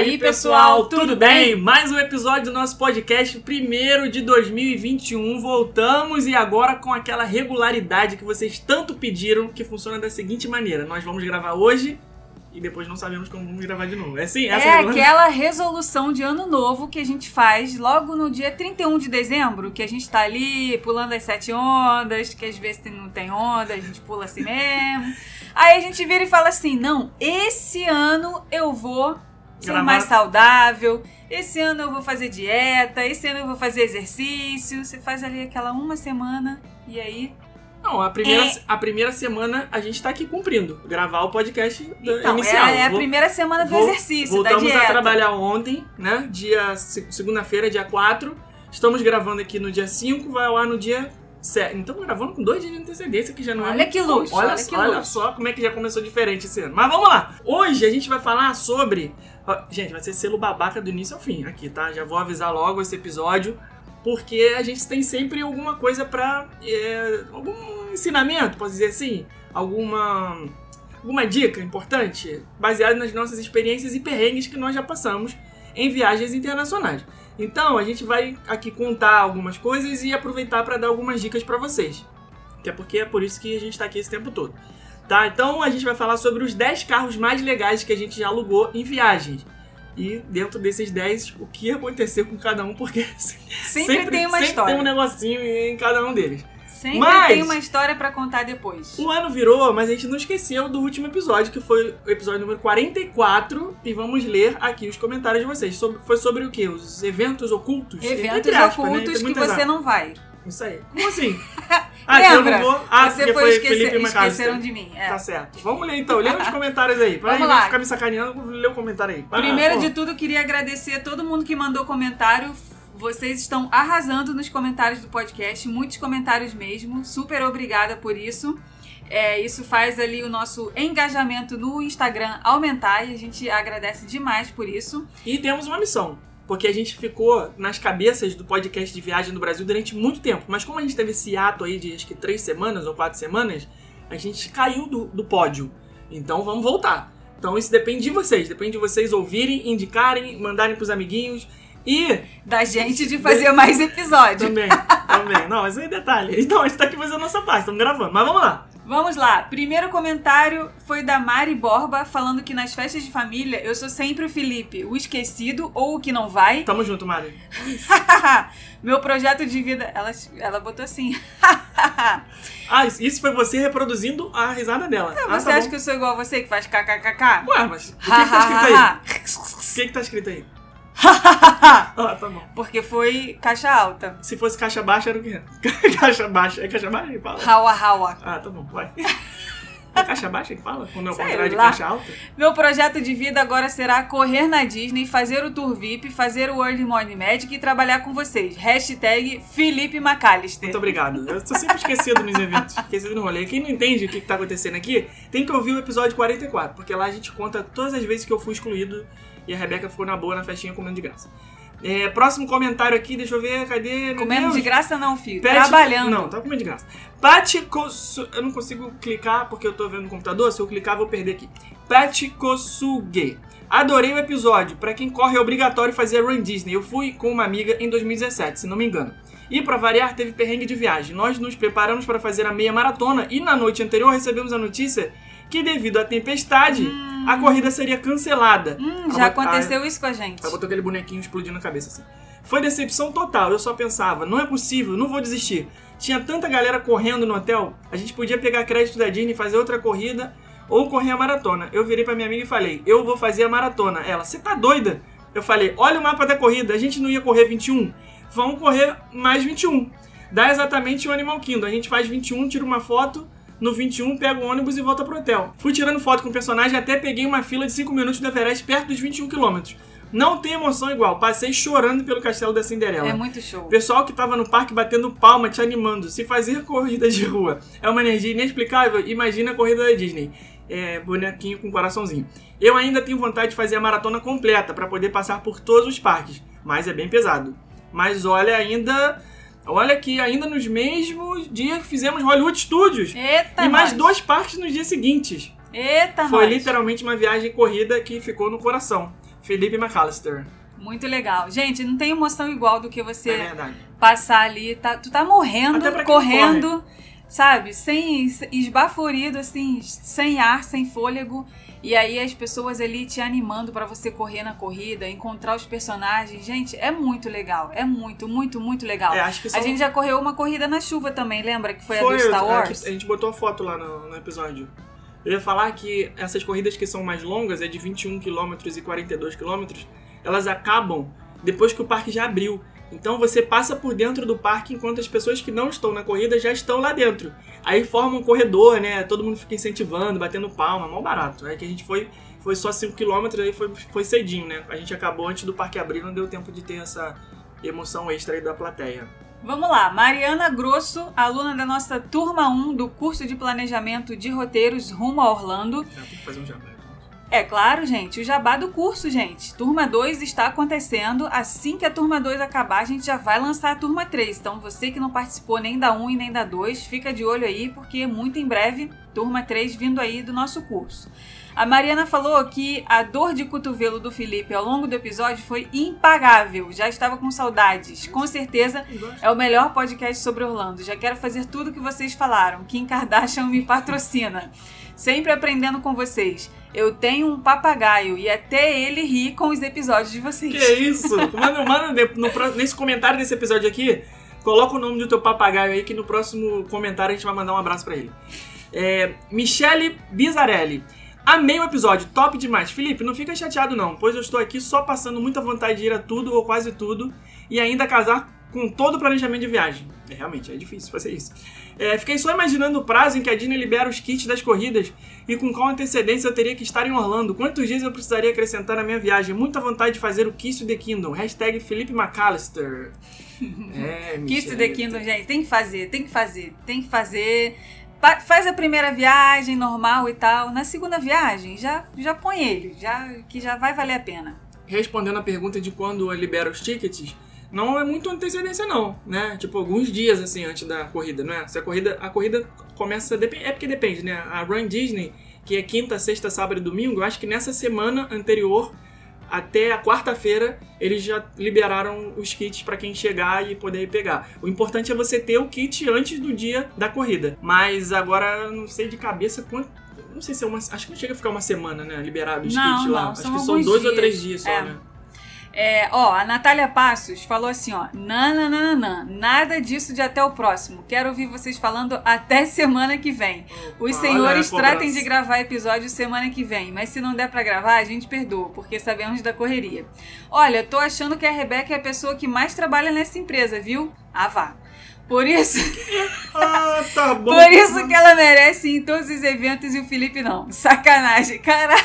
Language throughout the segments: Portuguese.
E aí, pessoal, tudo bem? Mais um episódio do nosso podcast, primeiro de 2021. Voltamos e agora com aquela regularidade que vocês tanto pediram, que funciona da seguinte maneira: nós vamos gravar hoje e depois não sabemos como vamos gravar de novo. É assim? Essa É aquela resolução de ano novo que a gente faz logo no dia 31 de dezembro, que a gente tá ali pulando as sete ondas, que às vezes não tem onda, a gente pula assim mesmo. Aí a gente vira e fala assim: não, esse ano eu vou ser mais saudável, esse ano eu vou fazer dieta, esse ano eu vou fazer exercício. Você faz ali aquela uma semana e aí. Não, a primeira, É. a primeira semana a gente tá aqui cumprindo. Gravar o podcast Então, inicial. é, é a Vou- primeira semana do Vol- exercício, da Voltamos a trabalhar ontem, né? Dia se- segunda-feira, dia 4. Estamos gravando aqui no dia 5, vai ao ar no dia 7. Então gravando com dois dias de antecedência, que já não é. Olha muito que luxo, Olha, olha só, que olha luxo. só como é que já começou diferente esse ano. Mas vamos lá. Hoje a gente vai falar sobre. Gente, vai ser selo babaca do início ao fim aqui, tá? Já vou avisar logo esse episódio. Porque a gente tem sempre alguma coisa pra. é, algum ensinamento, posso dizer assim? Alguma alguma dica importante baseada nas nossas experiências e perrengues que nós já passamos em viagens internacionais. Então, a gente vai aqui contar algumas coisas e aproveitar para dar algumas dicas para vocês. Até porque é por isso que a gente está aqui esse tempo todo. Tá? Então, a gente vai falar sobre os 10 carros mais legais que a gente já alugou em viagens. E dentro desses 10, o que aconteceu com cada um, porque Sempre, tem uma sempre história. tem um negocinho em cada um deles. Sempre Mas- tem uma história pra contar depois. O ano virou, mas a gente não esqueceu do último episódio, que foi o episódio número 44, e vamos ler aqui os comentários de vocês. Sobre- foi sobre o quê? Os eventos ocultos? Eventos aspas, né? ocultos Tem que você não vai. Isso aí. Como assim? Ah, que eu Lembra? não vou? Ah, você porque foi esquecer, Felipe McAllister. esqueceram de mim. é. Tá certo. Vamos ler então. Lê os comentários aí. Pra Vamos não lá. ficar me sacaneando, ler o comentário aí. Vai Primeiro de tudo, queria agradecer a todo mundo que mandou comentário. Vocês estão arrasando nos comentários do podcast, muitos comentários mesmo. Super obrigada por isso. É, isso faz ali o nosso engajamento no Instagram aumentar e a gente agradece demais por isso. E temos uma missão. Porque a gente ficou nas cabeças do podcast de viagem no Brasil durante muito tempo. Mas como a gente teve esse ato aí de acho que três semanas ou quatro semanas, a gente caiu do, do pódio. Então vamos voltar. Então isso depende de vocês. Depende de vocês ouvirem, indicarem, mandarem pros amiguinhos. E Da gente de fazer mais episódio. também, também. Não, aí é detalhe. Então a gente tá aqui fazendo a nossa parte, estamos gravando. Mas vamos lá. Vamos lá. Primeiro comentário foi da Mari Borba, falando que nas festas de família eu sou sempre o Felipe, o esquecido ou o que não vai. Tamo junto, Mari. Meu projeto de vida. Ela, ela botou assim. Ah, isso- foi você reproduzindo a risada dela. ah, você tá acha bom. que eu sou igual a você que faz kkkk? Ué, mas o que, que tá escrito aí? O que, que tá escrito aí? Ah, tá bom. Porque foi caixa alta. Se fosse caixa baixa, era o quê? caixa baixa. É caixa baixa que fala? Hawa hawa. Ah, tá bom, vai. É caixa baixa que fala? Quando é o contrário de caixa alta? Meu projeto de vida agora será correr na Disney, fazer o tour VIP, fazer o Early Morning Magic e trabalhar com vocês. Hashtag Felipe McAllister. Muito obrigado. Eu tô sempre esquecido nos eventos, esquecido no rolê. Quem não entende o que, que tá acontecendo aqui, tem que ouvir o episódio 44, porque lá a gente conta todas as vezes que eu fui excluído e a Rebeca ficou na boa na festinha comendo de graça. É, próximo comentário aqui, deixa eu ver, cadê? Comendo de graça não, filho. Pet- Trabalhando. Não, tá comendo de graça. Pati Kosu... Eu não consigo clicar porque eu tô vendo no computador. Se eu clicar, vou perder aqui. Pati Kosuge. Adorei o episódio. Pra quem corre é obrigatório fazer Run Disney. Eu fui com uma amiga em 2017, se não me engano. E pra variar, teve perrengue de viagem. Nós nos preparamos para fazer a meia maratona e na noite anterior recebemos a notícia que devido à tempestade, a corrida seria cancelada. Hum, já aconteceu isso com a gente. ela botou aquele bonequinho explodindo na cabeça assim. Foi decepção total. Eu só pensava, não é possível, não vou desistir. Tinha tanta galera correndo no hotel, a gente podia pegar crédito da Disney e fazer outra corrida ou correr a maratona. Eu virei pra minha amiga e falei, eu vou fazer a maratona. Ela, você tá doida? Eu falei, olha o mapa da corrida, a gente não ia correr 21? Vamos correr mais 21. Dá exatamente o Animal Kingdom. A gente faz 21, tira uma foto, no 21 pega o ônibus e volta pro hotel. Fui tirando foto com o personagem até peguei uma fila de 5 minutos do Everest perto dos 21 quilômetros. Não tem emoção igual. Passei chorando pelo castelo da Cinderela. É muito show. Pessoal que tava no parque batendo palma, te animando. Se fazer corrida de rua é uma energia inexplicável, imagina a corrida da Disney. É, bonequinho com coraçãozinho. Eu ainda tenho vontade de fazer a maratona completa para poder passar por todos os parques, mas é bem pesado. Mas olha, ainda. Olha que ainda nos mesmos dias que fizemos Hollywood Studios. Eita, e mais nós. dois parques nos dias seguintes. Eita, Foi nós. literalmente uma viagem corrida que ficou no coração. Felipe McAllister. Muito legal. Gente, não tem emoção igual do que você É passar ali. Tá, tu tá morrendo, correndo, sabe? Sem esbaforido, assim, sem ar, sem fôlego. E aí as pessoas ali te animando pra você correr na corrida, encontrar os personagens. Gente, é muito legal. É muito, muito, muito legal. É, acho que são... A gente já correu uma corrida na chuva também, lembra? Que foi, Foi, a do Star a- Wars? A, gente botou a foto lá no, no episódio. Eu ia falar que essas corridas que são mais longas, é de 21 km e 42 km, elas acabam depois que o parque já abriu. Então você passa por dentro do parque enquanto as pessoas que não estão na corrida já estão lá dentro. Aí forma um corredor, né? Todo mundo fica incentivando, batendo palma, mal barato. Aí que a gente foi, foi só 5 km, aí foi, foi cedinho, né? A gente acabou antes do parque abrir, não deu tempo de ter essa emoção extra aí da plateia. Vamos lá, Mariana Grosso, aluna da nossa turma 1 do curso de planejamento de roteiros rumo a Orlando. É, tem que fazer um jabá. É claro, gente, o jabá do curso, gente. Turma 2 está acontecendo. Assim que a turma 2 acabar, a gente já vai lançar a turma 3. Então, você que não participou nem da 1 e nem da 2, fica de olho aí, porque muito em breve, turma 3 vindo aí do nosso curso. A Mariana falou que a dor de cotovelo do Felipe ao longo do episódio foi impagável. Já estava com saudades. Com certeza é o melhor podcast sobre Orlando. Já quero fazer tudo que vocês falaram. Kim Kardashian me patrocina. Sempre aprendendo com vocês. Eu tenho um papagaio e até ele ri com os episódios de vocês. Que isso? Manda, manda no nesse comentário desse episódio aqui, coloca o nome do teu papagaio aí que no próximo comentário a gente vai mandar um abraço pra ele. É, Michele Bizarelli. Amei o episódio, top demais. Felipe, não fica chateado não, pois eu estou aqui só passando muita vontade de ir a tudo ou quase tudo e ainda casar com todo o planejamento de viagem. É, realmente, é difícil fazer isso. É, fiquei só imaginando o prazo em que a Disney libera os kits das corridas e com qual antecedência eu teria que estar em Orlando. Quantos dias eu precisaria acrescentar na minha viagem? Muita vontade de fazer o Kiss the Kingdom. Hashtag Felipe McAllister. É, Kiss the Kingdom, gente. Tem que fazer, tem que fazer, tem que fazer. Faz a primeira viagem normal e tal. Na segunda viagem, já, já põe ele, já, que já vai valer a pena. Respondendo a pergunta de quando libera os tickets, não é muito antecedência não, né? Tipo, alguns dias assim antes da corrida, não é? Se a corrida, a corrida começa, é porque depende, né? A Run Disney, que é quinta, sexta, sábado e domingo, eu acho que nessa semana anterior até a quarta-feira eles já liberaram os kits para quem chegar e poder pegar. O importante é você ter o kit antes do dia da corrida. Mas agora eu não sei de cabeça quanto não sei se é uma. Acho que não chega a ficar uma semana, né? Liberado os Não, kits lá. não, acho são que são dois ou dias. três dias só, É. né? É, ó, a Natália Passos falou assim, ó, nananana, nada disso de até o próximo. Quero ouvir vocês falando até semana que vem. Os senhores olha a tratem de gravar episódio semana que vem, mas se não der pra gravar, a gente perdoa, porque sabemos da correria. Olha, tô achando que a Rebeca é a pessoa que mais trabalha nessa empresa, viu? Ah, vá. Por isso, Ah, tá bom. por isso que ela merece ir em todos os eventos e o Felipe não. Sacanagem. Caraca,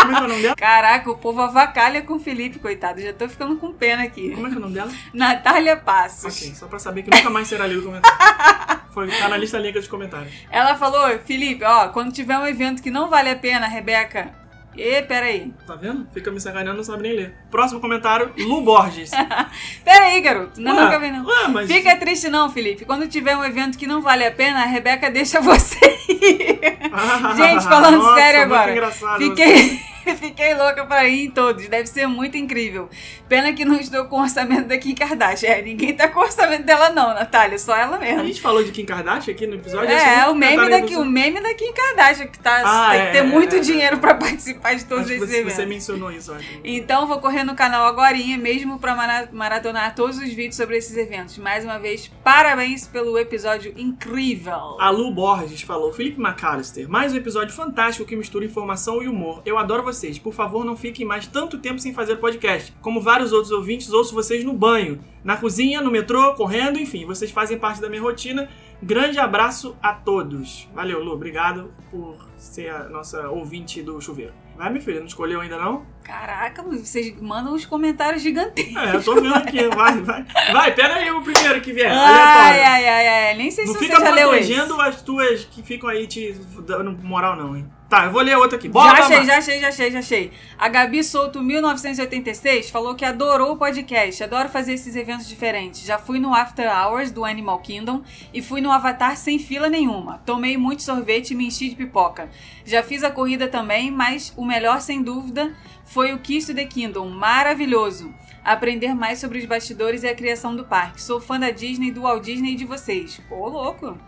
Como é que é o nome dela? caraca, o povo avacalha com o Felipe, coitado. Já tô ficando com pena aqui. Como é que é o nome dela? Natália Passos. Ok, só pra saber que nunca mais será lido o comentário. Foi, tá na lista linda dos comentários. Ela falou, Felipe, ó, quando tiver um evento que não vale a pena, Rebeca. Ê, peraí. Tá vendo? Fica me sacaneando, não sabe nem ler. Próximo comentário, Lu Borges. Peraí, garoto. Não, Ué, nunca vi, não. ué, mas... Fica triste não, Felipe. Quando tiver um evento que não vale a pena, a Rebeca deixa você ir. Ah, Gente, falando nossa, sério muito agora. engraçado. Fiquei, fiquei louca pra ir em todos. Deve ser muito incrível. Pena que não estou com o orçamento da Kim Kardashian. É, ninguém tá com o orçamento dela não, Natália. Só ela A mesmo. gente falou de Kim Kardashian aqui no episódio. É, é o meme, da, o meme da Kim Kardashian, que tá, Ah, tem é, que ter é, muito é, dinheiro pra participar de todos Acho esses você, eventos. você mencionou isso, acho. Então vou correr no canal agorinha mesmo pra mara- maratonar todos os vídeos sobre esses eventos. Mais uma vez, parabéns pelo episódio incrível. A Lu Borges falou: Felipe McAllister, mais um episódio fantástico que mistura informação e humor. Eu adoro vocês. Por favor, não fiquem mais tanto tempo sem fazer podcast. Como vários outros ouvintes, ouço vocês no banho, na cozinha, no metrô, correndo, enfim, vocês fazem parte da minha rotina. Grande abraço a todos. Valeu, Lu. Obrigado por ser a nossa ouvinte do chuveiro. Vai, minha filha, não escolheu ainda não? Caraca, vocês mandam uns comentários gigantescos. É, eu tô vendo aqui. Vai, vai. Vai, pega aí o primeiro que vier. Ai, ai, ai, ai. Nem sei Não se você fica já leu esse. protegendo as tuas que ficam aí te dando moral, não, hein? Tá, eu vou ler outra aqui. Bora, já achei, já achei, já achei, já achei. A Gabi Souto 1986 falou que adorou o podcast, adoro fazer esses eventos diferentes. Já fui no After Hours do Animal Kingdom e fui no Avatar sem fila nenhuma. Tomei muito sorvete e me enchi de pipoca. Já fiz a corrida também, mas o melhor sem dúvida foi o Kiss to the Kingdom, maravilhoso. Aprender mais sobre os bastidores e a criação do parque. Sou fã da Disney, do Walt Disney e de vocês. Pô, louco.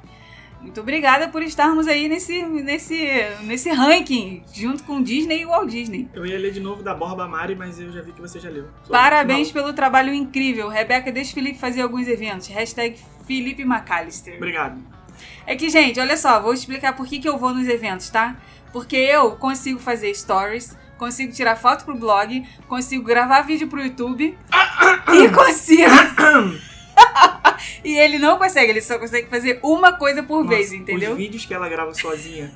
Muito obrigada por estarmos aí nesse, nesse, nesse ranking, junto com Disney e Walt Disney. Eu ia ler de novo da Borba Mari, mas eu já vi que você já leu. Sou Parabéns pelo trabalho incrível. Rebeca, deixa o Felipe fazer alguns eventos. Hashtag Felipe McAllister. Obrigado. É que, gente, olha só, vou explicar por que, que eu vou nos eventos, tá? Porque eu consigo fazer stories, consigo tirar foto pro blog, consigo gravar vídeo pro YouTube e consigo. e ele não consegue, ele só consegue fazer uma coisa por vez, Nossa, entendeu? Os vídeos que ela grava sozinha.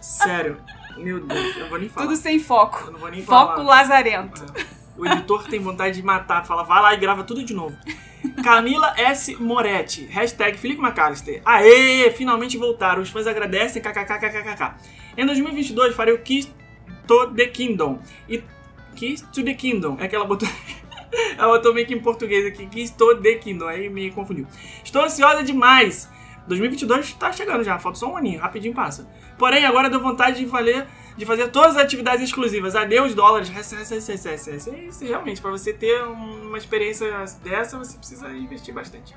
Sério. Meu Deus, eu não vou nem falar. Tudo sem foco. Eu não vou nem Foco falar. lazarento. O editor tem vontade de matar. Fala, vai lá e grava tudo de novo. Camila S. Moretti. Hashtag Felipe McAllister. Aê, finalmente voltaram. Os fãs agradecem. KKKKKK. Em 2022 farei o Kiss to the Kingdom. E Kiss to the Kingdom. É que ela botou... ela botou meio que em português aqui. Kiss to the Kingdom. Aí me confundiu. Estou ansiosa demais. 2022 tá chegando já. Falta só um aninho. Rapidinho passa. Porém, agora deu vontade de valer de fazer todas as atividades exclusivas. Adeus, dólares. Isso, realmente, para você ter uma experiência dessa, você precisa investir bastante.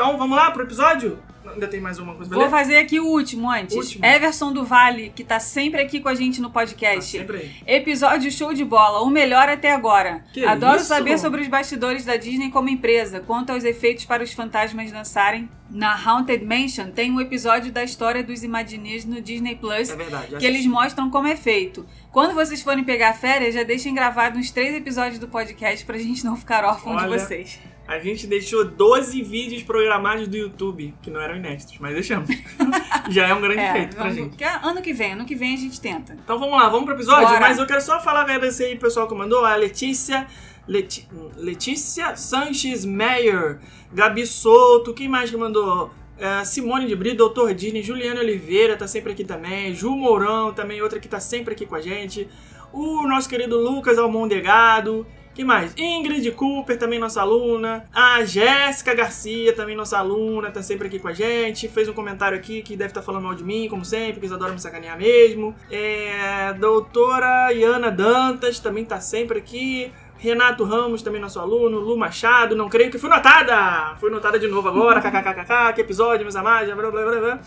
Então, vamos lá pro episódio? Ainda tem mais uma coisa pra Vou fazer aqui o último antes. Último. Everson do Vale, que tá sempre aqui com a gente no Tá podcast. sempre aí. Episódio show de bola, o melhor até agora. Que Adoro isso? saber sobre os bastidores da Disney como empresa, quanto aos efeitos para os fantasmas dançarem. Na Haunted Mansion tem um episódio da história dos Imagineers no Disney Plus É verdade. que eles mostram como é feito. Quando vocês forem pegar férias, já deixem gravado uns três episódios do podcast pra gente não ficar órfão de Olha. vocês. A gente deixou 12 vídeos programados do YouTube, que não eram inéditos, mas deixamos. Já é um grande feito pra gente. que é ano que vem, ano que vem a gente tenta. Então vamos lá, vamos pro episódio? Bora. Mas eu quero só falar, agradecer aí o pessoal que mandou. A Letícia. Leti- Letícia Sanches Meyer, Gabi Souto, quem mais que mandou? É, Simone de Brito, Doutor Disney, Juliana Oliveira tá sempre aqui também, Ju Mourão também, outra que tá sempre aqui com a gente, o nosso querido Lucas Almondegado, quem mais? Ingrid Cooper, também nossa aluna, a Jéssica Garcia, também nossa aluna, tá sempre aqui com a gente, fez um comentário aqui que deve estar falando mal de mim, como sempre, que eles adoram me sacanear mesmo, é, doutora Iana Dantas, também tá sempre aqui, Renato Ramos, também nosso aluno. Lu Machado, não creio que fui notada! Fui notada de novo agora. KKKKK, que episódio, meus amados. Blá, blá, blá, blá.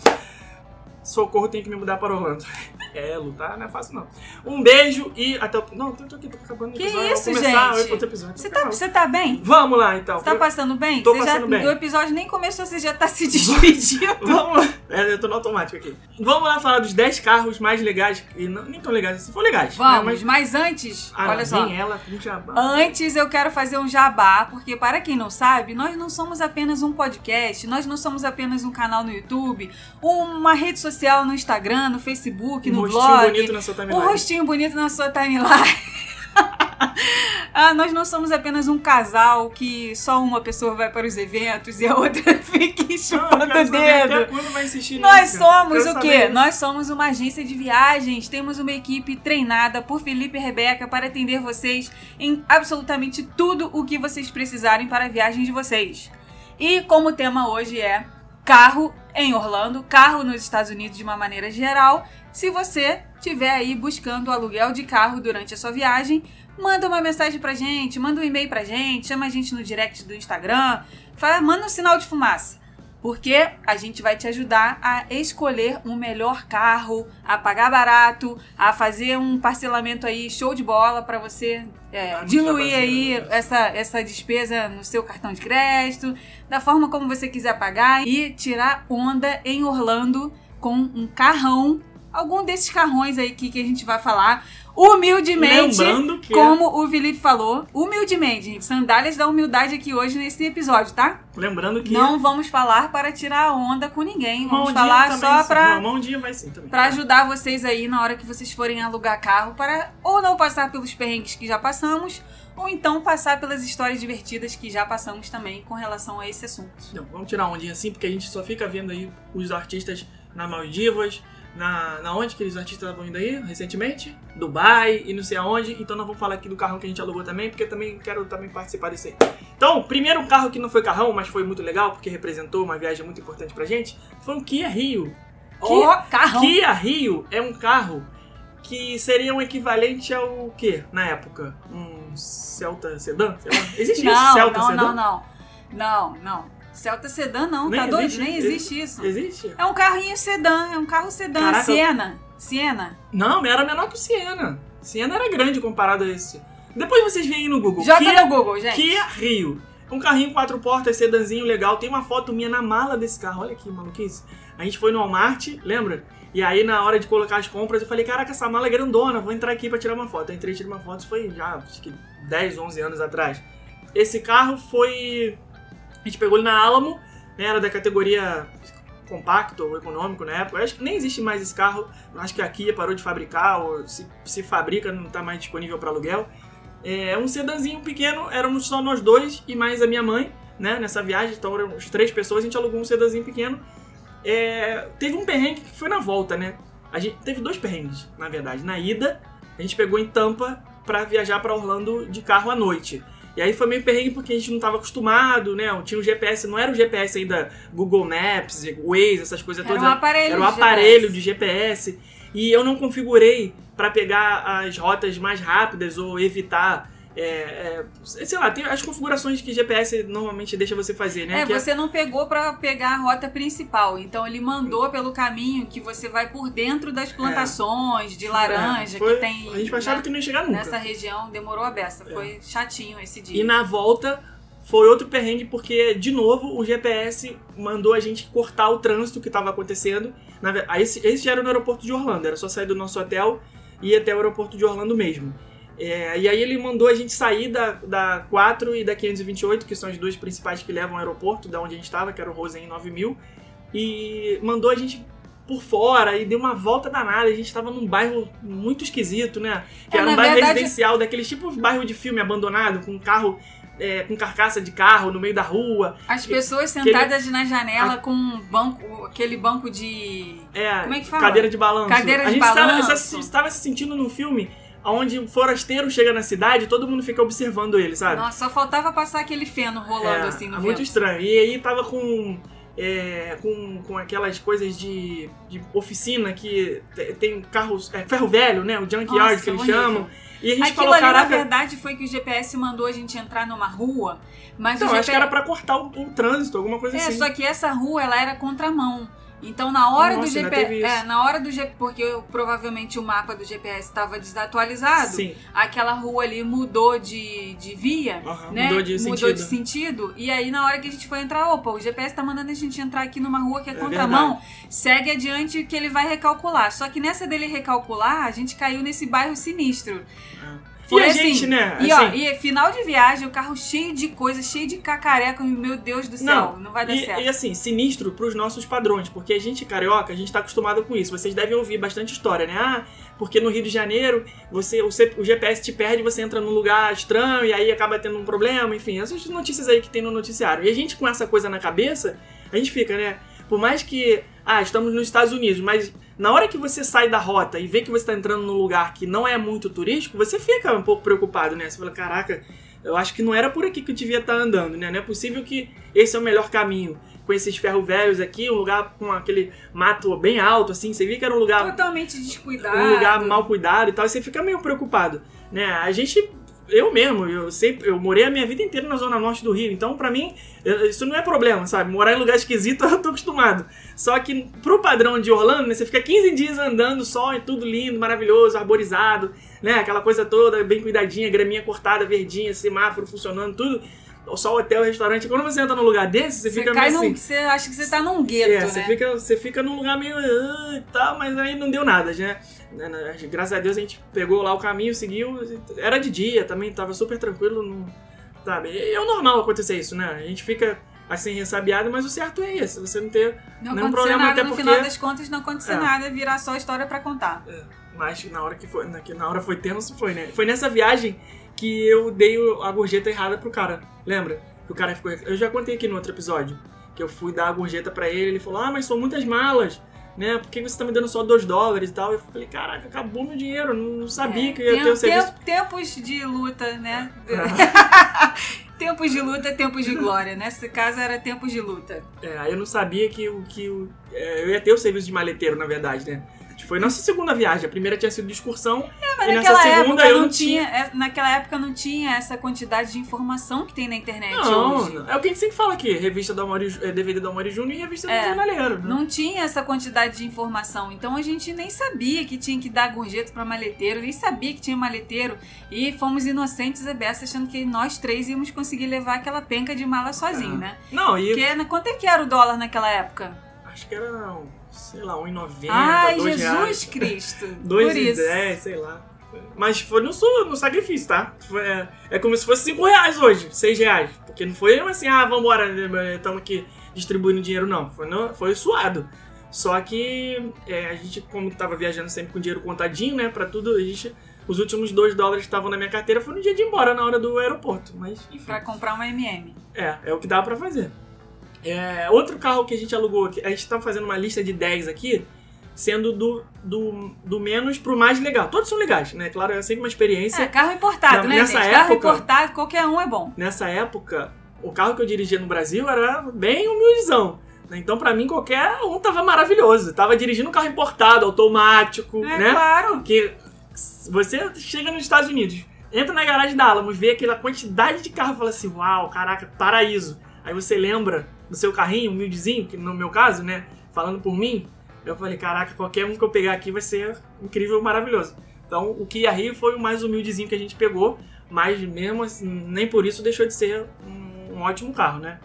Socorro, tenho que me mudar para Orlando. É, lutar não é fácil não. Um beijo e até o. Não, eu tô aqui, tô acabando o Que episódio. isso, começar gente? outro episódio. Você tá, você tá bem? Vamos lá então. Você tá passando bem? Tô Você passando já, bem. O episódio nem começou, você já tá se despedindo. Vamos lá. É, eu tô no automático aqui. Vamos lá falar dos 10 carros mais legais. E não, nem tão legais, se for legais. né? Vamos, Mas, mas antes, ah, olha só. ela jabá. Antes eu quero fazer um jabá, porque para quem não sabe, nós não somos apenas um podcast, nós não somos apenas um canal no YouTube, uma rede social no Instagram, no Facebook, Um no rostinho blog, bonito na sua timeline. um rostinho bonito na sua timeline. ah, nós não somos apenas um casal que só uma pessoa vai para os eventos e a outra fica Não, chupando quero o dedo. até quando vai insistir Nós nisso, somos Quero o quê? isso. Nós somos uma agência de viagens. Temos uma equipe treinada por Felipe e Rebeca para atender vocês em absolutamente tudo o que vocês precisarem para a viagem de vocês. E como o tema hoje é carro em Orlando, carro nos Estados Unidos de uma maneira geral, se você estiver aí buscando aluguel de carro durante a sua viagem, manda uma mensagem pra gente, manda um e-mail pra gente, chama a gente no direct do Instagram, fala, manda um sinal de fumaça. Porque a gente vai te ajudar a escolher um melhor carro, a pagar barato, a fazer um parcelamento aí show de bola para você é, diluir aí parceiro, essa, essa despesa no seu cartão de crédito, da forma como você quiser pagar e tirar onda em Orlando com um carrão, algum desses carrões aí que, que a gente vai falar, humildemente. Lembrando que Como o Felipe falou, humildemente, gente. Sandálias da humildade aqui hoje nesse episódio, tá? lembrando que Não vamos falar para tirar a onda com ninguém. Vamos falar só dia vai sim também. pra ajudar vocês aí na hora que vocês forem alugar carro para ou não passar pelos perrengues que já passamos, ou então passar pelas histórias divertidas que já passamos também com relação a esse assunto. Não, vamos tirar ondinha assim, porque a gente só fica vendo aí os artistas na Maldivas, na, na onde que os artistas estavam indo aí recentemente? Dubai e não sei aonde. Então nós vamos falar aqui do carrão que a gente alugou também, porque também quero também participar disso aí. Então, o primeiro carro que não foi carrão, mas foi muito legal, porque representou uma viagem muito importante pra gente, foi um Kia Rio. Ó, carrão. Kia Rio é um carro que seria um equivalente ao quê, na época? Um Celta Sedan? Sei lá. Existe isso? Não, Celta não, Sedan? não, não. Não, não. Celta sedã não, Nem tá doido? existe? Nem existe isso. Existe? É um carrinho sedã, é um carro sedã. Caraca. Siena. Siena. Não, era menor que o Siena. Siena era grande comparado a esse. Depois vocês veem aí no Google. Joga Kia, no Google, gente. Kia Rio. Um carrinho quatro portas, sedanzinho legal. Tem uma foto minha na mala desse carro. Olha que maluquice. A gente foi no Walmart, lembra? E aí, na hora de colocar as compras, eu falei, caraca, essa mala é grandona, vou entrar aqui pra tirar uma foto. Eu entrei e tirei uma foto, isso foi já, acho que 10, 11 anos atrás. Esse carro foi... A gente pegou ele na Alamo, né, era da categoria compacto ou econômico na época. Eu acho que nem existe mais esse carro. Eu acho que a Kia parou de fabricar, ou se, se fabrica, não está mais disponível para aluguel. É um sedanzinho pequeno, éramos só nós dois e mais a minha mãe, né, nessa viagem. Então eram uns três pessoas, a gente alugou um sedanzinho pequeno. É, teve um perrengue que foi na volta, né? A gente teve dois perrengues, na verdade. Na ida, a gente pegou em Tampa para viajar para Orlando de carro à noite. E aí foi meio perrengue porque a gente não estava acostumado, né? Tinha o GPS, não era o GPS ainda Google Maps, Waze, essas coisas Era todas. um aparelho Era um de aparelho GPS. de GPS. E eu não configurei para pegar as rotas mais rápidas ou evitar. É, é, sei lá, tem as configurações que GPS normalmente deixa você fazer, né? É, Que você não pegou pra pegar a rota principal. Então ele mandou pelo caminho que você vai por dentro das plantações de laranja É, foi- que tem A gente achava né, que não ia chegar nunca. nessa região. Demorou a beça. Foi chatinho esse dia. E na volta foi outro perrengue porque, de novo, o GPS mandou a gente cortar o trânsito que estava acontecendo. Na esse, esse já era no aeroporto de Orlando, era só sair do nosso hotel e ir até o aeroporto de Orlando mesmo. É, e aí ele mandou a gente sair da, da 4 e da 528, que são as duas principais que levam ao aeroporto, da onde a gente estava, que era o Rosen 9000, e mandou a gente por fora e deu uma volta danada. A gente estava num bairro muito esquisito, né? Que É, era um bairro verdade- residencial, daqueles tipo bairro de filme abandonado, com carro, é, com carcaça de carro no meio da rua. As pessoas sentadas na janela com um banco, aquele banco de. É, Como é que fala? Cadeira de balanço. Cadeira a de gente estava- balanço. Estava, estava se sentindo num filme onde o forasteiro chega na cidade e todo mundo fica observando ele, sabe? Nossa, só faltava passar aquele feno rolando É, assim no é muito estranho. E aí tava com. é, com, com aquelas coisas de, de oficina que te- tem carros. É, ferro velho, né? O junkyard Nossa, que eles chamam. E a gente Aquilo falou, ali, na caraca. verdade, foi que o GPS mandou a gente entrar numa rua, mas Então, o acho que GPS... era pra cortar o, o trânsito, alguma coisa É, assim. só que essa rua, ela era contramão. Então, na hora Nossa, do GPS... É, na hora do GPS... Porque eu- provavelmente o mapa do GPS estava desatualizado. Sim. Aquela rua ali mudou de, de via, Aham, né? mudou de sentido. sentido. E aí, na hora que a gente foi entrar, opa, o GPS tá mandando a gente entrar aqui numa rua que é, É contramão. Segue adiante que ele vai recalcular. Só que nessa dele recalcular, a gente caiu nesse bairro sinistro. E a assim, gente, né? E, ó, assim, e final de viagem, o carro cheio de coisa, cheio de cacareca. Meu Deus do céu, não, vai dar e, certo. e assim, sinistro pros nossos padrões, porque a gente carioca, a gente tá acostumado com isso. Vocês devem ouvir bastante história, né? Ah, porque no Rio de Janeiro, você, o, o GPS te perde, você entra num lugar estranho e aí acaba tendo um problema, enfim, essas notícias aí que tem no noticiário. E a gente com essa coisa na cabeça, a gente fica, né? Por mais que, ah, estamos nos Estados Unidos, mas na hora que você sai da rota e vê que você está entrando num lugar que não é muito turístico, você fica um pouco preocupado, né? Você fala, caraca, eu acho que não era por aqui que eu devia estar andando, né? Não é possível que esse é o melhor caminho. Com esses ferros velhos aqui, um lugar com aquele mato bem alto, assim, você via que era um lugar Totalmente descuidado. um lugar mal cuidado e tal, e você fica meio preocupado, né? A gente, eu mesmo, eu sempre, eu morei a minha vida inteira na zona norte do Rio, então pra mim isso não é problema, sabe? Morar em lugar esquisito eu tô acostumado. Só que pro padrão de Orlando, né, você fica 15 dias andando só e tudo lindo, maravilhoso, arborizado, né? Aquela coisa toda bem cuidadinha, graminha cortada, verdinha, semáforo funcionando, tudo. Só hotel, restaurante. Quando você entra num lugar desse, você, Você fica cai meio assim. você acha que você tá num gueto, É, né? você fica, você fica num lugar meio ah, tal, mas aí não deu nada, né? Graças a Deus a gente pegou lá o caminho, seguiu. Era de dia também, tava super tranquilo, não, sabe? E é normal acontecer isso, né? A gente fica assim ressabiado, mas o certo é esse, você não ter. Não Nenhum problema, nada, até no porque- final das contas não aconteceu É. nada, virar só história pra contar. Mas na hora que foi, na, que na hora foi tenso, foi, né? Foi nessa viagem que eu dei a gorjeta errada pro cara, lembra? Que o cara ficou. Eu já contei aqui no outro episódio. Que eu fui dar a gorjeta pra ele, ele falou: Ah, mas são muitas malas. Né? Por que você tá me dando só 2 dólares e tal? Eu falei, caraca, acabou meu dinheiro, não sabia É, que eu ia ter o tem- serviço. tem- Tempos de luta, né? tempos de luta, tempos de glória. Nesse caso era tempos de luta. É, aí eu não sabia que, o que o, é, eu ia ter o serviço de maleteiro, na verdade, né? Foi nossa segunda viagem. A primeira tinha sido de excursão. É, mas e naquela nessa segunda época eu não não tinha, é, naquela época não tinha essa quantidade de informação que tem na internet Não, hoje. não. é o que a gente sempre fala aqui: revista Amori, é, DVD da Amori Júnior e revista É, do Jornaleiro. né? Não tinha essa quantidade de informação, então a gente nem sabia que tinha que dar gorjeta pra maleteiro, nem sabia que tinha maleteiro e fomos inocentes e bestas achando que nós três íamos conseguir levar aquela penca de mala sozinho, É. né? Não, e Porque na- quanto é que era o dólar naquela época? acho que era, sei lá, 1,90, Ai, 2 Jesus reais. Cristo! 2 Por e isso. 10, sei lá. Mas foi no, no sacrifício, tá? Foi- é, é como se fosse 5 reais hoje, 6 reais. Porque não foi assim, ah, vambora, estamos aqui distribuindo dinheiro, não. Foi, no- foi suado. Só que é, a gente, como tava viajando sempre com dinheiro contadinho, né, pra tudo, a gente, os últimos 2 dólares que estavam na minha carteira foi no dia de ir embora, na hora do aeroporto. Mas, enfim. Pra comprar uma MM. É, é o que dá pra fazer. É, outro carro que a gente alugou, aqui, a gente tá fazendo uma lista de 10 aqui, sendo do, do, do menos pro mais legal. Todos são legais, né? Claro, é sempre uma experiência. É, carro importado, Não, né, nessa gente? Carro época- importado, qualquer um é bom. Nessa época, o carro que eu dirigia no Brasil era bem humildezão. né? Então, pra mim, qualquer um tava maravilhoso. Tava dirigindo um carro importado, automático, É né? claro. Que você chega nos Estados Unidos, entra na garagem da Alamos, vê aquela quantidade de carro e fala assim: Uau, caraca, paraíso. Aí você lembra do seu carrinho, humildezinho, que no meu caso, né? Falando por mim, eu falei: Caraca, qualquer um que eu pegar aqui vai ser incrível, maravilhoso. Então, o Kia Rio foi o mais humildezinho que a gente pegou, mas mesmo assim, nem por isso deixou de ser um, um ótimo carro, né?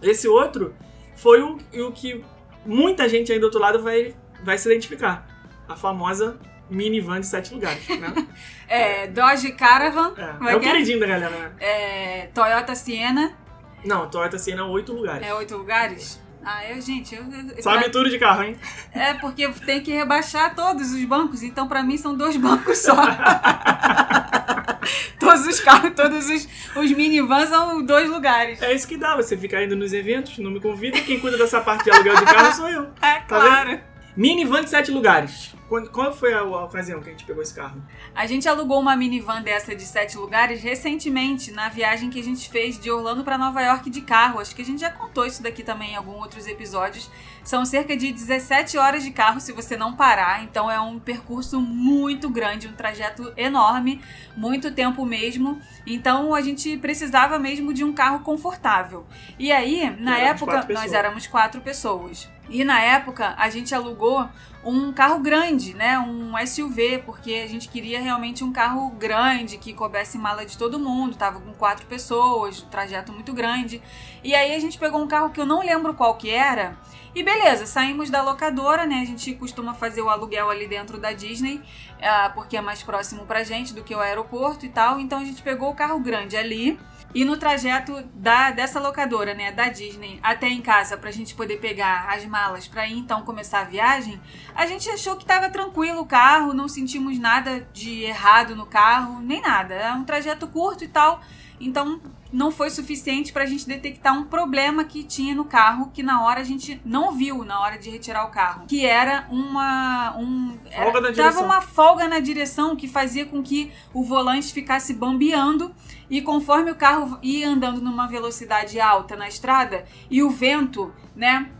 Esse outro foi o, o que muita gente aí do outro lado vai, vai se identificar. A famosa minivan de sete lugares, né? É, Dodge Caravan, É, é é o é? queridinho da galera, né? é, Toyota Siena, Não, Toyota Siena oito lugares. é oito lugares. Ah, eu, gente, eu, eu- Sabe tudo de carro, hein? É porque tem que rebaixar todos os bancos, então pra mim são dois bancos só. todos os carros, todos os, os minivans são dois lugares. É isso que dá, você fica indo nos eventos, não me convida, quem cuida dessa parte de aluguel de carro sou eu. É Tá claro. Minivan de sete lugares. Quando- qual foi a, a ocasião que a gente pegou esse carro? A gente alugou uma minivan dessa de sete lugares recentemente na viagem que a gente fez de Orlando para Nova York de carro. Acho que a gente já contou isso daqui também em alguns outros episódios. São cerca de 17 horas de carro se você não parar, então é um percurso muito grande, um trajeto enorme, muito tempo mesmo. Então a gente precisava mesmo de um carro confortável. E aí, na Éramos época, quatro nós éramos quatro pessoas. E na época a gente alugou um carro grande, né? Um SUV, porque a gente queria realmente um carro grande que coubesse mala de todo mundo. Tava com quatro pessoas, um trajeto muito grande. E aí a gente pegou um carro que eu não lembro qual que era. E beleza, saímos da locadora, né? A gente costuma fazer o aluguel ali dentro da Disney, ah, porque é mais próximo pra gente do que o aeroporto e tal. Então a gente pegou o carro grande ali. E no trajeto da, dessa locadora, né, da Disney, até em casa, pra gente poder pegar as malas pra ir então começar a viagem, a gente achou que tava tranquilo o carro, não sentimos nada de errado no carro, nem nada. É um trajeto curto e tal, então não foi suficiente pra gente detectar um problema que tinha no carro que na hora a gente não viu na hora de retirar o carro, que era uma um era- Folga na tava direção. uma folga na direção que fazia com que o volante ficasse bambeando e conforme o carro ia andando numa velocidade alta na estrada e o vento, né,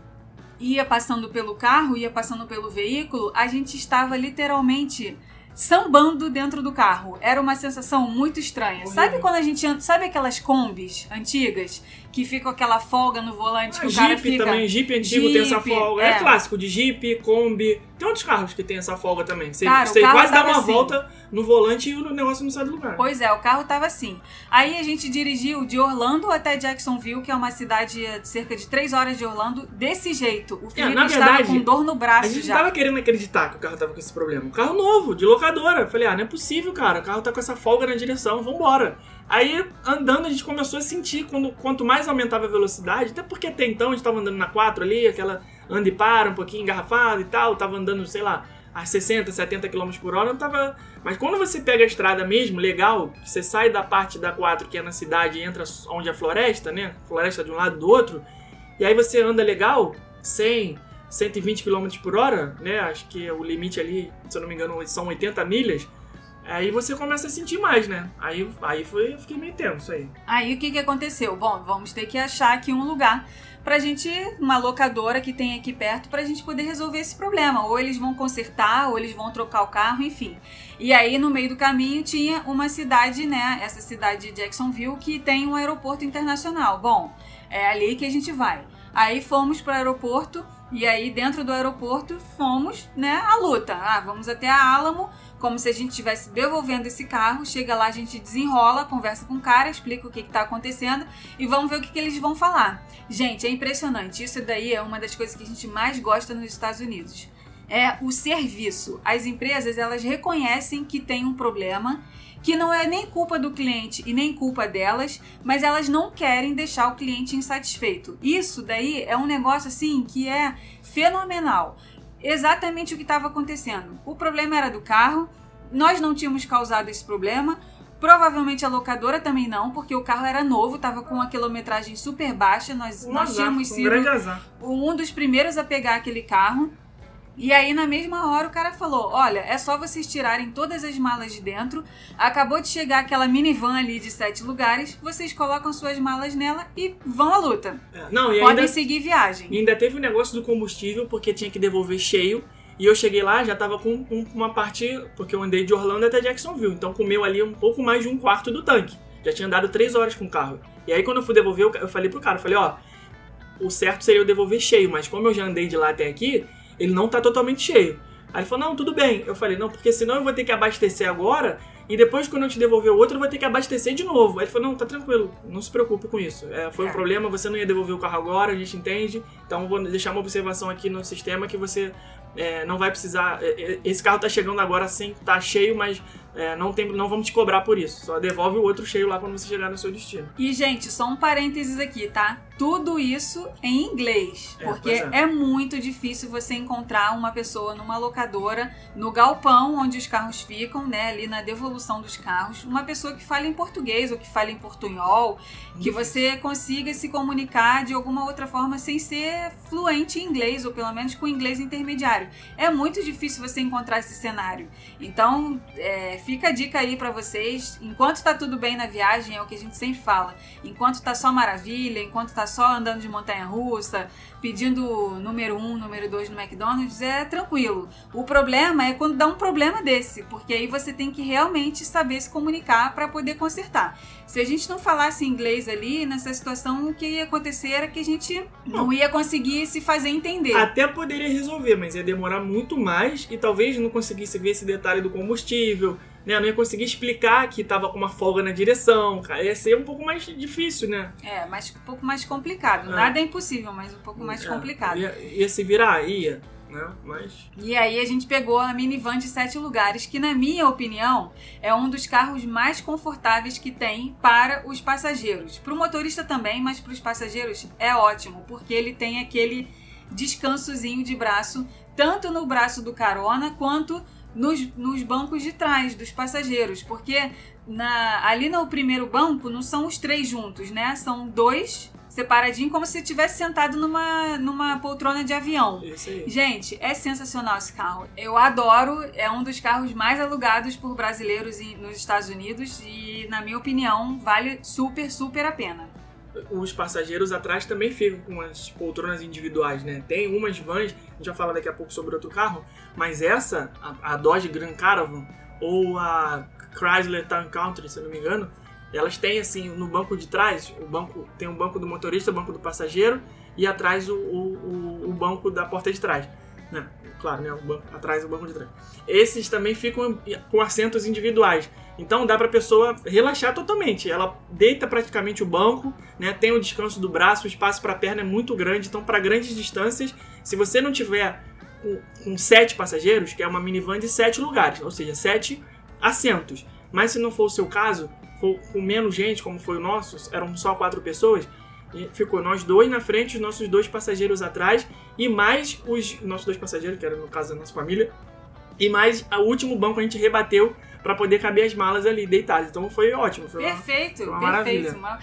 ia passando pelo carro, ia passando pelo veículo, a gente estava literalmente sambando dentro do carro. Era uma sensação muito estranha. Horrível. Sabe quando a gente sabe aquelas combis antigas que fica aquela folga no volante que o cara Jeep fica também, Jeep antigo tem essa Jeep, folga. É. é. clássico, de Jeep, Kombi. Tem outros carros que tem essa folga também. Você, Cara, você quase dá uma assim. volta no volante e o negócio não sai do lugar. Pois é, o carro tava assim. Aí a gente dirigiu de Orlando até Jacksonville, que é uma cidade a cerca de 3 horas de Orlando, desse jeito. O Felipe É, na estava verdade, com dor no A braço gente já. tava querendo acreditar que o carro tava com esse problema. Um carro novo, de locadora. Falei, ah, não é possível, cara. O carro tá com essa folga na direção, vambora. Aí, andando, a gente começou a sentir quando, quanto mais aumentava a velocidade, até porque até então a gente tava andando na 4 ali, aquela anda e para, um pouquinho engarrafado e tal, tava andando, sei lá, a 60, 70 km por hora, não tava. Mas quando você pega a estrada mesmo, legal, você sai da parte da 4 que é na cidade e entra onde é floresta, né? Floresta de um lado do outro, e aí você anda legal, 100, 120 km por hora, né? Acho que o limite ali, se eu não me engano, são 80 milhas. Aí você começa a sentir mais, né? Aí, aí foi, eu fiquei meio tenso aí. Aí o que, que aconteceu? Bom, vamos ter que achar aqui um lugar pra gente, uma locadora que tem aqui perto, pra gente poder resolver esse problema. Ou eles vão consertar, ou eles vão trocar o carro, enfim. E aí no meio do caminho tinha uma cidade, né? Essa cidade de Jacksonville que tem um aeroporto internacional. Bom, é ali que a gente vai. Aí fomos para o aeroporto e aí dentro do aeroporto fomos, né, à luta. Ah, vamos até a Alamo, como se a gente estivesse devolvendo esse carro. Chega lá, a gente desenrola, conversa com o cara, explica o que está acontecendo e vamos ver o que, que eles vão falar. Gente, é impressionante. Isso daí é uma das coisas que a gente mais gosta nos Estados Unidos. É o serviço. As empresas, elas reconhecem que tem um problema que não é nem culpa do cliente e nem culpa delas, mas elas não querem deixar o cliente insatisfeito. Isso daí é um negócio assim que é fenomenal. Exatamente o que estava acontecendo. O problema era do carro, nós não tínhamos causado esse problema. Provavelmente a locadora também não, porque o carro era novo, estava com uma quilometragem super baixa. Nós, Um nós azar, tínhamos um sido azar. um dos primeiros a pegar aquele carro. E aí, na mesma hora, o cara falou: Olha, é só vocês tirarem todas as malas de dentro. Acabou de chegar aquela minivan ali de sete lugares. Vocês colocam suas malas nela e vão à luta. É, Não, e Podem ainda, seguir viagem. e ainda teve o negócio do combustível, porque tinha que devolver cheio. E eu cheguei lá, já tava com, uma parte, porque eu andei de Orlando até Jacksonville, então comeu ali um pouco mais de um quarto do tanque. Já tinha andado três horas com o carro. E aí quando eu fui devolver, eu- eu falei pro cara, eu falei, ó, o certo seria eu devolver cheio, mas como eu já andei de lá até aqui, ele não tá totalmente cheio. Aí ele falou, não, tudo bem. Eu falei, não, porque senão eu vou ter que abastecer agora, e depois quando eu te devolver o outro, eu vou ter que abastecer de novo. Aí ele falou, não, tá tranquilo, não se preocupe com isso. É, foi É. um problema, você não ia devolver o carro agora, a gente entende. Então eu vou deixar uma observação aqui no sistema que você é, não vai precisar. é, é, Esse carro tá chegando agora sem tá cheio, mas é, não, tem, não vamos te cobrar por isso. Só devolve o outro cheio lá quando você chegar no seu destino. E, gente, só um parênteses aqui, tá? Tudo isso em inglês. É, porque é. é. muito difícil você encontrar uma pessoa numa locadora, no galpão onde os carros ficam, né? Ali na devolução dos carros. Uma pessoa que fale em português ou que fale em portunhol, que você consiga se comunicar de alguma outra forma sem ser fluente em inglês, ou pelo menos com inglês intermediário. É muito difícil você encontrar esse cenário. Então, é, fica a dica aí pra vocês. Enquanto tá tudo bem na viagem, é o que a gente sempre fala. Enquanto tá só maravilha, enquanto tá só andando de montanha russa, pedindo número um, número dois no McDonald's, é tranquilo. O problema é quando dá um problema desse, porque aí você tem que realmente saber se comunicar para poder consertar. Se a gente não falasse inglês ali, nessa situação, o que ia acontecer era que a gente não ia conseguir se fazer entender. Até poderia resolver, mas ia demorar muito mais e talvez não conseguisse ver esse detalhe do combustível, né? Não ia conseguir explicar que tava com uma folga na direção, cara. Ia ser um pouco mais difícil, né? É, mas um pouco mais complicado. É. Nada é impossível, mas um pouco mais É, complicado. Ia, ia se virar, ia, né? Mas. E aí a gente pegou a minivan de sete lugares, que na minha opinião é um dos carros mais confortáveis que tem para os passageiros. Para o motorista também, mas para os passageiros é ótimo, porque ele tem aquele descansozinho de braço, tanto no braço do carona quanto nos, nos bancos de trás dos passageiros, porque na, ali no primeiro banco não são os três juntos, né? São dois separadinho, como se estivesse sentado numa, numa poltrona de avião. Isso aí. Gente, é sensacional esse carro. Eu adoro, é um dos carros mais alugados por brasileiros nos Estados Unidos e, na minha opinião, vale super, super a pena. Os passageiros atrás também ficam com as poltronas individuais, né? Tem umas vans, a gente vai falar daqui a pouco sobre outro carro, mas essa, a, a Dodge Grand Caravan ou a Chrysler Town Country, se eu não me engano, elas têm assim no banco de trás, o banco tem o banco do motorista, o banco do passageiro e atrás o, o- o banco da porta de trás. Né? Claro, né? Banco, atrás o banco de trás. Esses também ficam com assentos individuais. Então dá pra pessoa relaxar totalmente. Ela deita praticamente o banco, né? Tem o descanso do braço, o espaço para perna é muito grande. Então, para grandes distâncias, se você não tiver com, com sete passageiros, que é uma minivan de sete lugares, ou seja, sete assentos. Mas se não for o seu caso, for com menos gente, como foi o nosso, eram só quatro pessoas, e ficou nós dois na frente, os nossos dois passageiros atrás, e mais os nossos dois passageiros, que era no caso da nossa família, e mais o último banco a gente rebateu pra poder caber as malas ali deitadas. Então foi ótimo. Foi uma- Perfeito, foi uma perfeito. Uma-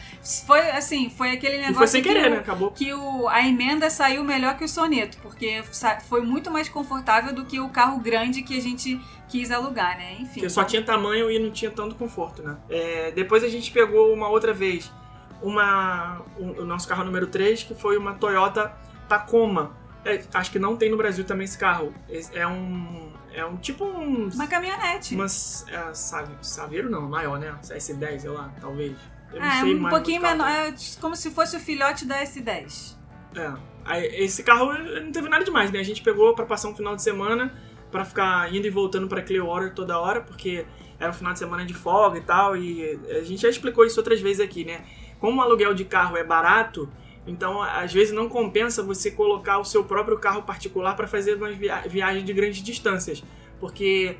Foi assim, foi aquele negócio E foi sem que querer, o- né? Acabou. que o, a emenda saiu melhor que o soneto, porque foi muito mais confortável do que o carro grande que a gente quis alugar, né? Enfim. Porque só tinha tamanho e não tinha tanto conforto, né? É, depois a gente pegou uma outra vez uma, o, nosso carro número 3, que foi uma Toyota Tacoma. É, acho que não tem no Brasil também esse carro. É um. É um tipo um. Uma caminhonete. Umas. É, Save- Saveiro não, maior, né? S10, sei lá, talvez. Eu é um pouquinho menor, é como se fosse o filhote da S10. É. Aí, esse carro não teve nada demais, né? A gente pegou pra passar um final de semana pra ficar indo e voltando pra Clearwater toda hora, porque era um final de semana de folga e tal, e a gente já explicou isso outras vezes aqui, né? Como o aluguel de carro é barato, então às vezes não compensa você colocar o seu próprio carro particular pra fazer uma via viagem de grandes distâncias, porque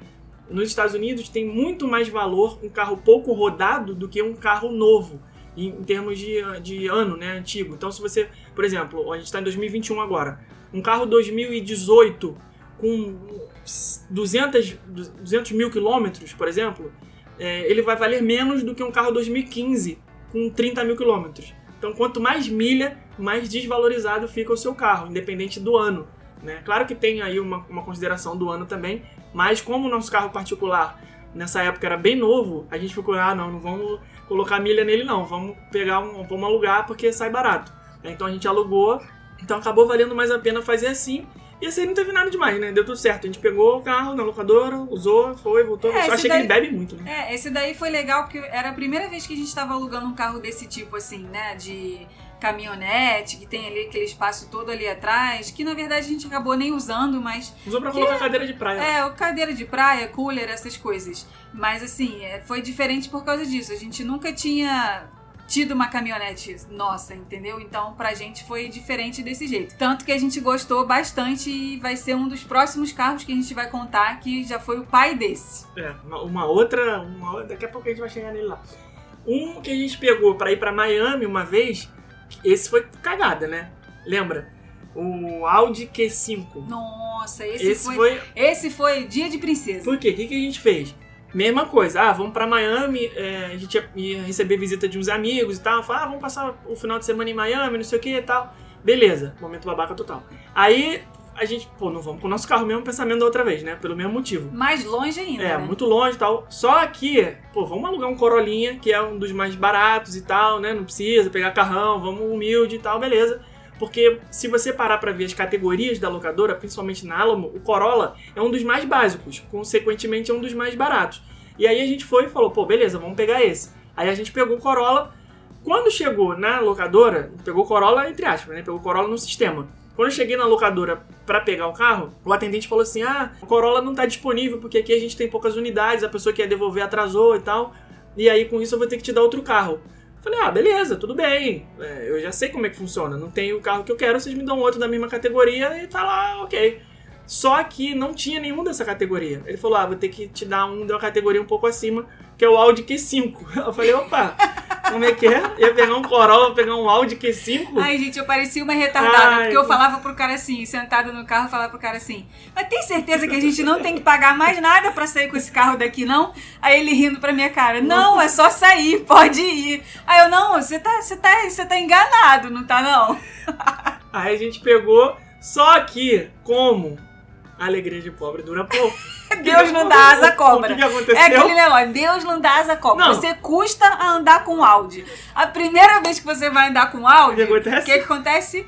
nos Estados Unidos tem muito mais valor um carro pouco rodado do que um carro novo. Em, em termos de, de ano, né, antigo. Então, se você, por exemplo, a gente está em 2021 agora, um carro 2018 com 200, 200 mil quilômetros, por exemplo, é, ele vai valer menos do que um carro 2015 com 30 mil quilômetros. Então, quanto mais milha, mais desvalorizado fica o seu carro, independente do ano. Né? Claro que tem aí uma, uma consideração do ano também, mas como o nosso carro particular nessa época era bem novo, a gente ficou, ah, não, não vamos colocar milha nele não, vamos pegar um, vamos alugar porque sai barato. Então a gente alugou, então acabou valendo mais a pena fazer assim. E assim não teve nada demais, né? Deu tudo certo. A gente pegou o carro na locadora, usou, foi, voltou. É, Só achei daí- que ele bebe muito, né? É, esse daí foi legal porque era a primeira vez que a gente tava alugando um carro desse tipo, assim, né? De caminhonete, que tem ali aquele espaço todo ali atrás, que na verdade a gente acabou nem usando, mas Usou pra colocar cadeira de praia. É, o cadeira de praia, cooler, essas coisas. Mas assim, é, foi diferente por causa disso. A gente nunca tinha tido uma caminhonete nossa, entendeu? Então pra gente foi diferente desse jeito. Tanto que a gente gostou bastante e vai ser um dos próximos carros que a gente vai contar que já foi o pai desse. É, uma, outra, uma outra- Daqui a pouco a gente vai chegar nele lá. Um que a gente pegou pra ir pra Miami uma vez, esse foi cagada, né? Lembra? O Audi Q5. Nossa, esse, Esse foi, foi. esse foi dia de princesa. Por quê? O que, que a gente fez? Mesma coisa, ah, vamos pra Miami, é, a gente ia, ia receber visita de uns amigos e tal. Falei, ah, vamos passar o final de semana em Miami, não sei o que e tal. Beleza, momento babaca total. Aí a gente, pô, não vamos com o nosso carro, mesmo pensamento da outra vez, né? Pelo mesmo motivo. Mais longe ainda, É, né? muito longe e tal. Só que, pô, vamos alugar um Corolinha, que é um dos mais baratos e tal, né? Não precisa pegar carrão, vamos humilde e tal, beleza. Porque se você parar pra ver as categorias da locadora, principalmente na Alamo, o Corolla é um dos mais básicos, consequentemente é um dos mais baratos. E aí a gente foi e falou, pô, beleza, vamos pegar esse. Aí a gente pegou o Corolla. Quando chegou na locadora, pegou o Corolla entre aspas, né? Pegou o Corolla no sistema. Quando eu cheguei na locadora pra pegar o carro, o atendente falou assim: "Ah, o Corolla não tá disponível porque aqui a gente tem poucas unidades, a pessoa que ia devolver atrasou e tal. E aí com isso eu vou ter que te dar outro carro". Falei: "Ah, beleza, tudo bem. É, eu já sei como é que funciona. Não tem o carro que eu quero, vocês me dão outro da mesma categoria e tá lá, OK". Só que não tinha nenhum dessa categoria. Ele falou: "Ah, vou ter que te dar um uma categoria um pouco acima, que é o Audi Q5". Eu falei: "Opa, como é que é? Ia pegar um Corolla, pegar um Audi Q5?" Ai, gente, eu parecia uma retardada, Ai, porque eu falava pro cara assim, sentada no carro, falava pro cara assim, mas tem certeza que a gente não tem que pagar mais nada pra sair com esse carro daqui, não? Aí ele rindo pra minha cara, não, é só sair, pode ir. Aí eu, não, você tá, você tá, você tá enganado, não tá não? Aí a gente pegou, só que, como a alegria de pobre dura pouco. Deus não dá asa à O cobra. que, que É aconteceu? aquele negócio, Deus não dá asa à cobra. Não. Você custa a andar com Audi. A primeira vez que você vai andar com Audi, O que acontece? o que, que acontece?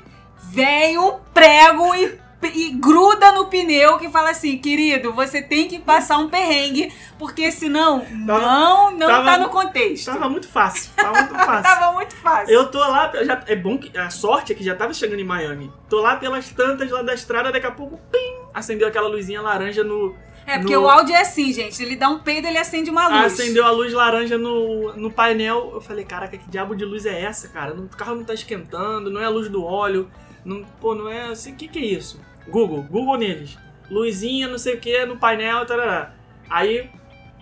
Vem um prego e, e gruda no pneu que fala assim, querido, você tem que passar um perrengue, porque senão não, não tava- tá no contexto. Tava muito fácil, tava muito fácil. Tava muito fácil. Eu tô lá, já, é bom que a sorte é que já tava chegando em Miami. Tô lá pelas tantas lá da estrada, daqui a pouco, pim, acendeu aquela luzinha laranja no. É, porque no- o Audi é assim, gente. Ele dá um peido, ele acende uma luz. Acendeu a luz laranja no, no painel. Eu falei, caraca, que diabo de luz é essa, cara? O carro não tá esquentando, não é a luz do óleo. Não, pô, não é assim. O que, que é isso? Google, Google neles. Luzinha, não sei o que, no painel, tarará. Aí,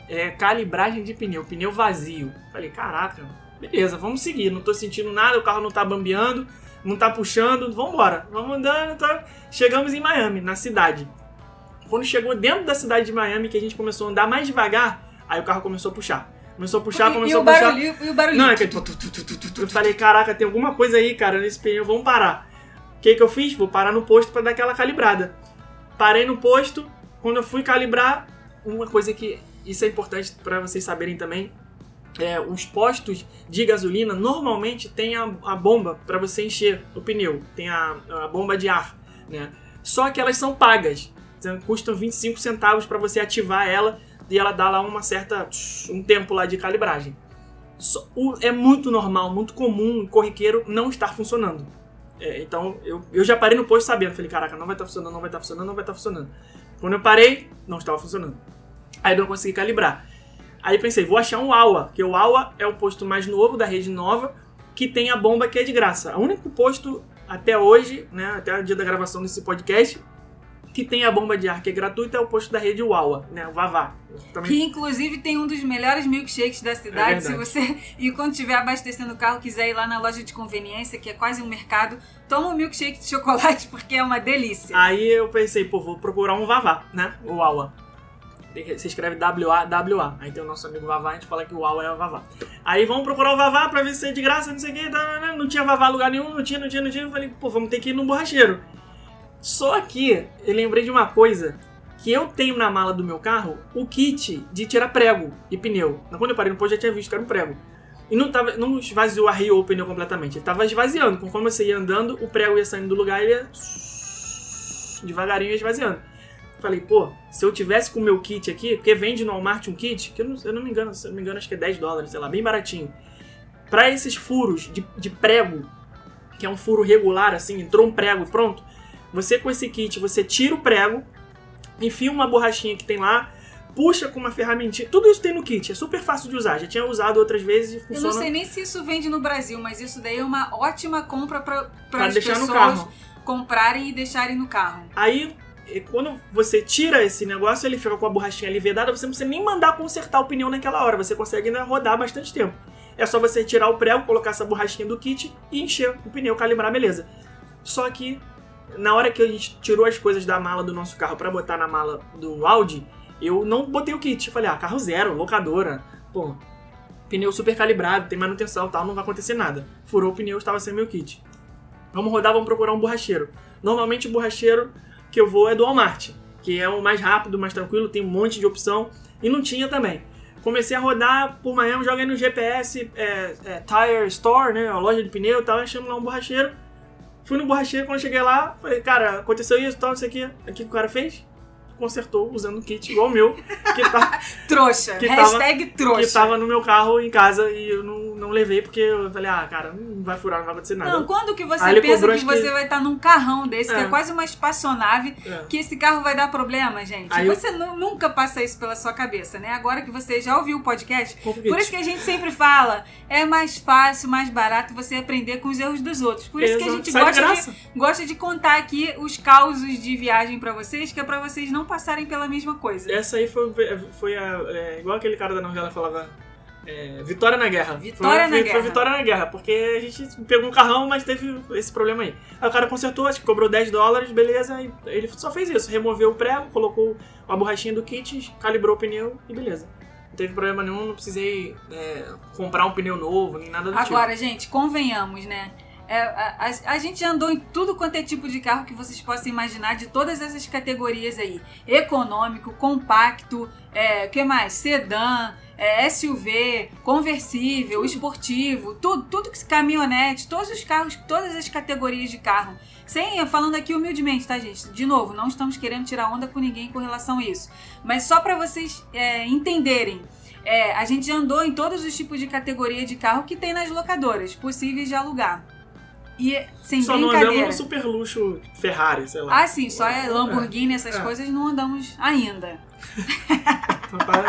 é, calibragem de pneu, pneu vazio. Falei, caraca, beleza, vamos seguir. Não tô sentindo nada, o carro não tá bambeando, não tá puxando, vambora. Vamos andando, tá? Chegamos em Miami, na cidade. Quando chegou dentro da cidade de Miami, que a gente começou a andar mais devagar, Aí o carro começou a puxar. Começou a puxar, e, começou e o a puxar. barulho, e o barulho. Não, é que tu, tu, tu, eu falei, caraca, tem alguma coisa aí, cara, nesse pneu, vamos parar. O que que eu fiz? Vou parar no posto pra dar aquela calibrada. Parei no posto, quando eu fui calibrar, uma coisa que isso é importante pra vocês saberem também, é, os postos de gasolina normalmente tem a, a bomba pra você encher o pneu, tem a, a bomba de ar, né? Só que elas são pagas, então, custam 25 centavos pra você ativar ela e ela dá lá uma certa um tempo lá de calibragem. É muito normal, muito comum, corriqueiro não estar funcionando. É, então eu, eu já parei no posto sabendo, falei, caraca, não vai estar funcionando, não vai estar funcionando, não vai estar funcionando. Quando eu parei, não estava funcionando. Aí eu não consegui calibrar. Aí pensei, vou achar um AUA, que o AUA é o posto mais novo da rede nova, que tem a bomba que é de graça. O único posto até hoje, né, até o dia da gravação desse podcast, que tem a bomba de ar que é gratuita é o posto da rede UAUA, né, o Vavá. Também Que inclusive tem um dos melhores milkshakes da cidade. É Se você e quando estiver abastecendo o carro, quiser ir lá na loja de conveniência, que é quase um mercado, toma um milkshake de chocolate porque é uma delícia. Aí eu pensei, pô, vou procurar um Vavá, né? O Wawa. Que- Se escreve W-A-W-A. Aí tem o nosso amigo Vavá, a gente fala que o Wawa é o Vavá. Aí vamos procurar o Vavá pra ver se é de graça, não sei o que. Não tinha Vavá lugar nenhum, não tinha, não tinha, não tinha. Eu falei, pô, vamos ter que ir no borracheiro. Só que eu lembrei de uma coisa que eu tenho na mala do meu carro, o kit de tirar prego e pneu. Quando eu parei no posto, já tinha visto que era um prego. E não, tava, não esvaziou, arriou o pneu completamente. Ele tava esvaziando. Conforme você ia andando, o prego ia saindo do lugar e ele ia devagarinho ia esvaziando. Falei, pô, se eu tivesse com o meu kit aqui, porque vende no Walmart um kit, que eu não, eu não me engano, se eu não me engano, acho que é 10 dólares, sei lá, bem baratinho. Pra esses furos de, de prego, que é um furo regular, assim, entrou um prego pronto, você com esse kit, você tira o prego, enfia uma borrachinha que tem lá, puxa com uma ferramentinha. Tudo isso tem no kit, é super fácil de usar. Já tinha usado outras vezes e Eu funciona. não sei nem se isso vende no Brasil, mas isso daí é uma ótima compra para pra as deixar pessoas no carro. comprarem e deixarem no carro. Aí, quando você tira esse negócio, ele fica com a borrachinha ali vedada, você não precisa nem mandar consertar o pneu naquela hora, você consegue ainda rodar bastante tempo. É só você tirar o prego, colocar essa borrachinha do kit e encher o pneu, calibrar, beleza. Só que na hora que a gente tirou as coisas da mala do nosso carro pra botar na mala do Audi, eu não botei o kit. Falei, ah, carro zero, locadora, pô, pneu super calibrado, tem manutenção tal, não vai acontecer nada. Furou o pneu, estava sem meu kit. Vamos rodar, vamos procurar um borracheiro. Normalmente o borracheiro que eu vou é do Walmart, que é o mais rápido, mais tranquilo, tem um monte de opção. E não tinha também. Comecei a rodar por Miami, joguei no GPS, é, é, Tire Store, né, a loja de pneu e tal, achamos lá um borracheiro. Fui no borracheiro, quando cheguei lá, falei, cara, aconteceu isso, tal, não sei o que. O que o cara fez? Consertou usando um kit igual o meu, que tá, Trouxa. Que tava- Hashtag trouxa. que tava no meu carro em casa e eu não, não levei porque eu falei, ah, cara, não vai furar, não vai acontecer nada. Não, quando que você Aí pensa que acho que- você vai estar num carrão desse, que É. é quase uma espaçonave, É. que esse carro vai dar problema, gente? Aí eu- você nu- nunca passa isso pela sua cabeça, né? Agora que você já ouviu o podcast, o por isso que a gente sempre fala, é mais fácil, mais barato você aprender com os erros dos outros. Por isso que a Exato. gente Sai de gosta de, graça. gosta de contar aqui os causos de viagem pra vocês, que é pra vocês não passarem pela mesma coisa. Essa aí foi, foi a, é, igual aquele cara da novela falava. é, vitória na guerra. Vitória foi, na foi, guerra. Foi vitória na guerra, porque a gente pegou um carrão, mas teve esse problema aí. Aí o cara consertou, acho que cobrou 10 dólares, beleza, e ele só fez isso, removeu o prego, colocou a borrachinha do kit, calibrou o pneu e beleza. Não teve problema nenhum, não precisei é, comprar um pneu novo, nem nada do tipo. Agora, gente, convenhamos, né? É, a, a- gente andou em tudo quanto é tipo de carro que vocês possam imaginar, de todas essas categorias aí. Econômico, compacto, é, que mais? Sedã, é, SUV, conversível, esportivo, tudo, tudo que caminhonete, todos os carros, todas as categorias de carro. Sem, falando aqui humildemente, tá, gente? De novo, não estamos querendo tirar onda com ninguém com relação a isso. Mas só para vocês é, entenderem. É, a gente andou em todos os tipos de categoria de carro que tem nas locadoras, possíveis de alugar. E sem Só não andamos brincadeira. no super luxo Ferrari, sei lá. Ah, sim, só é Lamborghini, essas É. coisas não andamos ainda.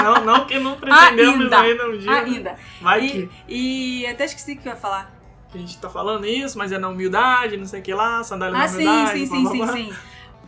Não, não que não pretendemos Ainda. ainda um dia. Ainda. Vai que, E, e até esqueci o que eu ia falar. que a gente tá falando isso, mas é na humildade, não sei o que lá, sandália na Ah, sim, humildade. sim, blá, sim, blá, sim, blá. sim.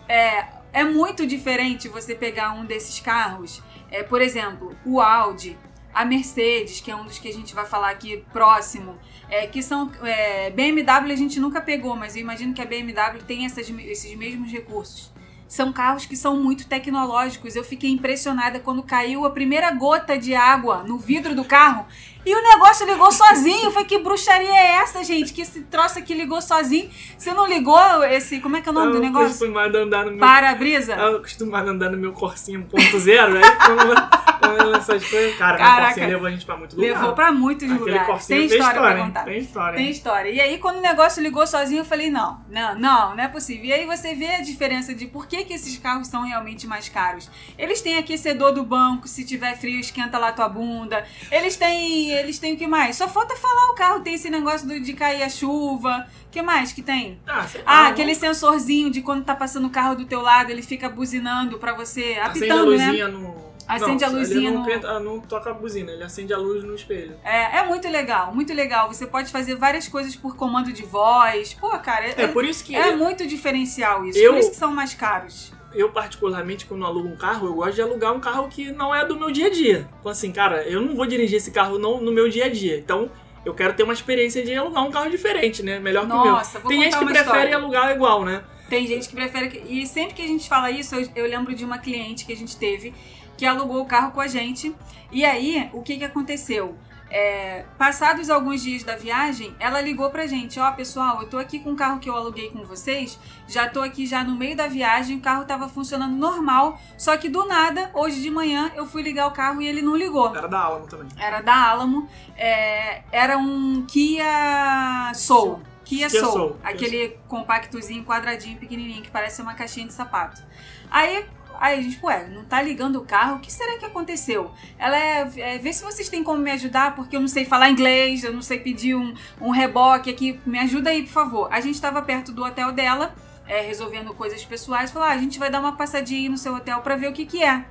É, é muito diferente você pegar um desses carros. É, por exemplo, o Audi, a Mercedes, que é um dos que a gente vai falar aqui próximo, é, que são é, BMW a gente nunca pegou, mas eu imagino que a BMW tem essas- esses mesmos recursos. são carros que são muito tecnológicos. Eu fiquei impressionada quando caiu a primeira gota de água no vidro do carro e o negócio ligou sozinho. Foi que bruxaria é essa, gente? Que esse troço aqui ligou sozinho. Você não ligou esse. Como é que é o nome eu do negócio? acostumado a andar no meu. Para-brisa? Eu acostumado a andar no meu Corsinha 1.0, aí quando, quando essas coisas. Cara, Caraca. meu Corsinha levou a gente pra muito lugar. Levou pra muitos Aquele lugares. Tem tem história, história, pra contar. Tem história. Tem história. E aí, quando o negócio ligou sozinho, eu falei, não, não, não, não é possível. E aí você vê a diferença de por que, que esses carros são realmente mais caros. Eles têm aquecedor do banco, se tiver frio, esquenta lá tua bunda. Eles têm. Eles têm o que mais? Só falta falar o carro, tem esse negócio do- de cair a chuva. O que mais que tem? Ah, Ah, aquele sensorzinho de quando tá passando o carro do teu lado, ele fica buzinando pra você, Acende a apitando, né? luzinha no. Acende não, a luzinha ele não, no- canta- não toca a buzina, ele acende a luz no espelho. É, é muito legal, muito legal. Você pode fazer várias coisas por comando de voz. Pô, cara, é, É por isso que é muito diferencial isso. Eu- Por isso que são mais caros. Eu, particularmente, quando alugo um carro, eu gosto de alugar um carro que não é do meu dia a dia. Então, assim, cara, eu não vou dirigir esse carro não, no meu dia a dia. Então, eu quero ter uma experiência de alugar um carro diferente, né? Melhor que o meu. Nossa, vou Tem gente que prefere história. alugar igual, né? Tem gente que prefere. que- E sempre que a gente fala isso, eu, eu lembro de uma cliente que a gente teve que alugou o carro com a gente. E aí, o que, que aconteceu? É, passados alguns dias da viagem, ela ligou pra gente: Ó, pessoal, eu tô aqui com o carro que eu aluguei com vocês, já tô aqui já no meio da viagem, o carro tava funcionando normal, só que do nada, hoje de manhã, eu fui ligar o carro e ele não ligou. Era da Alamo também. Era da Alamo, é, era um Kia Soul. Kia, Kia Soul, Soul, aquele compactozinho, quadradinho, pequenininho, que parece uma caixinha de sapato. Aí, aí a gente, ué, não tá ligando o carro? O que será que aconteceu? Ela é, é, vê se vocês têm como me ajudar, porque eu não sei falar inglês, eu não sei pedir um, um reboque aqui, me ajuda aí, por favor. A gente tava perto do hotel dela, é, resolvendo coisas pessoais, falou, ah, a gente vai dar uma passadinha aí no seu hotel pra ver o que que é.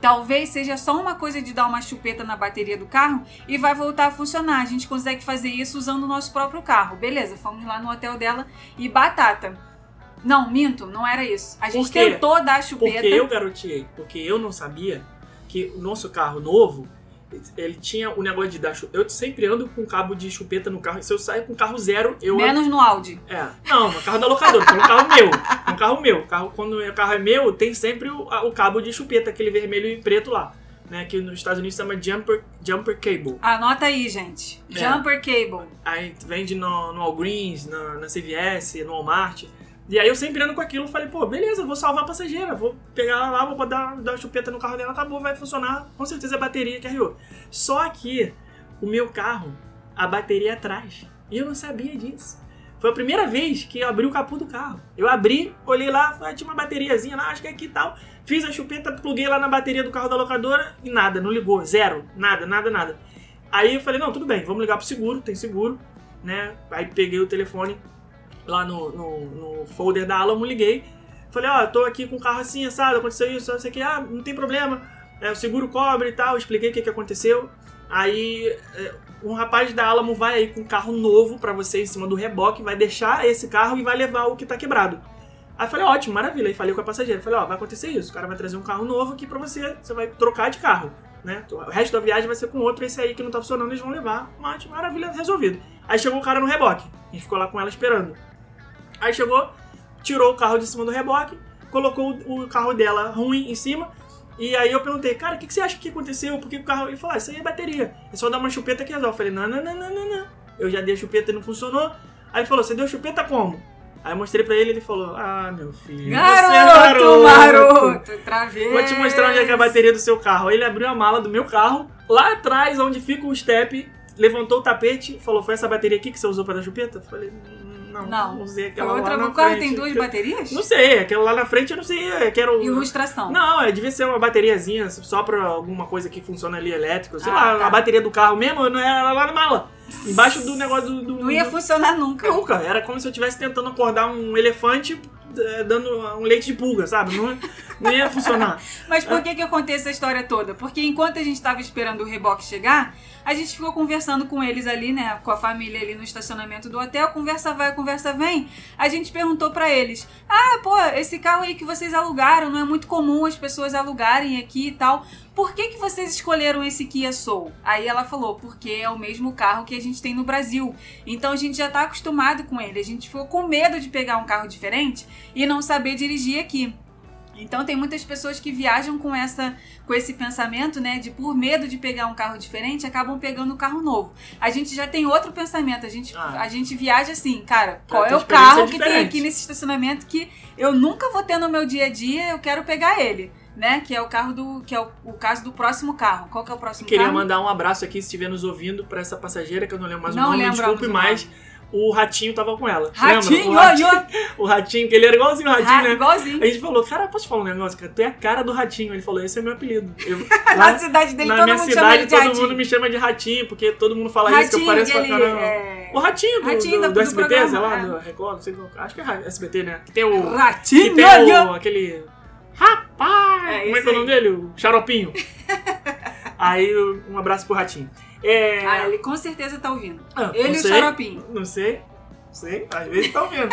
Talvez seja só uma coisa de dar uma chupeta na bateria do carro e vai voltar a funcionar. A gente consegue fazer isso usando o nosso próprio carro. Beleza, fomos lá no hotel dela e batata. Não, minto, não era isso. A gente Por quê? tentou dar a chupeta. Porque eu garoteei. Porque eu não sabia que o nosso carro novo, ele tinha o negócio de dar chupeta. Eu sempre ando com cabo de chupeta no carro. Se eu sair com carro zero, eu Menos no Audi. É. Não, no carro da locadora, foi um carro meu. Um carro meu. Carro, quando o carro é meu, tem sempre o, o cabo de chupeta, aquele vermelho e preto lá. Né, que nos Estados Unidos chama jumper, jumper cable. Anota aí, gente. É. Jumper cable. Aí vende no, no Walgreens, na, na CVS, no Walmart. E aí eu sempre ando com aquilo, falei, pô, beleza, vou salvar a passageira, vou pegar ela lá, vou dar, dar uma chupeta no carro dela, acabou, vai funcionar, com certeza a bateria carregou. Só que o meu carro, a bateria atrás. E eu não sabia disso. Foi a primeira vez que eu abri o capô do carro. Eu abri, olhei lá, ah, tinha uma bateriazinha lá, acho que é aqui e tal. Fiz a chupeta, pluguei lá na bateria do carro da locadora e nada, não ligou, zero, nada, nada, nada. Aí eu falei, não, tudo bem, vamos ligar pro seguro, tem seguro, né? Aí peguei o telefone lá no, no, no folder da Alamo, liguei. Falei, ó, eu tô aqui com o carro assim, assado, aconteceu isso, não sei o que, ah, não tem problema, é, o seguro cobre e tal, expliquei o que, que aconteceu. Aí é, um rapaz da Alamo vai aí com um carro novo pra você em cima do reboque, vai deixar esse carro e vai levar o que tá quebrado. Aí falei, ótimo, maravilha. Aí falei com a passageira, falei, ó, vai acontecer isso, o cara vai trazer um carro novo aqui pra você, você vai trocar de carro, né? O resto da viagem vai ser com outro, esse aí que não tá funcionando, eles vão levar. Mas, maravilha, resolvido. Aí chegou o cara no reboque, gente ficou lá com ela esperando. Aí chegou, tirou o carro de cima do reboque, colocou o carro dela ruim em cima. E aí eu perguntei, cara, o que, que você acha que aconteceu? Por que o carro. Ele falou, ah, isso aí é bateria. É só dar uma chupeta que resolve. Eu falei, não, não, não, não, não, não. Eu já dei a chupeta e não funcionou. Aí ele falou, você deu chupeta como? Aí eu mostrei pra ele ele falou, ah, meu filho. você é Garoto, maroto. Vou te mostrar onde é que é a bateria do seu carro. Aí ele abriu a mala do meu carro, lá atrás, onde fica o step, levantou o tapete falou: Foi essa bateria aqui que você usou pra dar chupeta? Eu falei: Não, Não. usei Foi aquela outra lá na o carro frente. tem duas baterias? Não sei, aquela lá na frente eu não sei, é que era o... Ilustração. Não, é, devia ser uma bateriazinha só pra alguma coisa que funciona ali elétrico. Sei Ah, lá, tá. a bateria do carro mesmo não era lá na mala. Embaixo do negócio do. do- Não ia do- funcionar nunca. Nunca. Era como se eu estivesse tentando acordar um elefante dando um leite de pulga, sabe? Não, não ia funcionar. Mas por que que eu essa história toda? Porque enquanto a gente estava esperando o reboque chegar, a gente ficou conversando com eles ali, né, com a família ali no estacionamento do hotel, conversa vai, conversa vem. A gente perguntou pra eles: "Ah, pô, esse carro aí que vocês alugaram, não é muito comum as pessoas alugarem aqui e tal. Por que que vocês escolheram esse Kia Soul?" Aí ela falou: "Porque é o mesmo carro que a gente tem no Brasil. Então a gente já tá acostumado com ele. A gente ficou com medo de pegar um carro diferente e não saber dirigir aqui." Então tem muitas pessoas que viajam com essa com esse pensamento, né, de por medo de pegar um carro diferente, acabam pegando um carro novo. A gente já tem outro pensamento, a gente Ah. a gente viaja assim, cara, qual é o carro que tem aqui nesse estacionamento que eu nunca vou ter no meu dia a dia, eu quero pegar ele, né? Que é o carro do que é o, o caso do próximo carro. Qual que é o próximo Queria carro? mandar um abraço aqui, se estiver nos ouvindo, pra essa passageira, que eu não lembro mais Não o nome, desculpe, nome. o Ratinho tava com ela. Ratinho, Lembra? o ratinho, o ratinho, que ele era igualzinho o Ratinho, Ra- né? igualzinho. A gente falou, cara, posso te falar um negócio? Cara, tu é a cara do Ratinho. Ele falou, esse é meu apelido. Eu, Na lá, cidade dele na todo minha mundo cidade, de todo Ratinho. mundo me chama de Ratinho, porque todo mundo fala isso, que eu Ratinho, pareço pra caramba. é, O Ratinho do, Ratinho do, do- do do SBT, sei programa, lá, é. do Record, não sei qual. Acho que é SBT, né? Que tem o. Que Ratinho, tem o, aquele. Rapaz! É, como é que é o nome dele? O Xaropinho. aí, um abraço pro Ratinho. É. Ah, ele com certeza tá ouvindo. ah, Ele e o Xaropinho. Não sei. Não sei, às vezes tá ouvindo.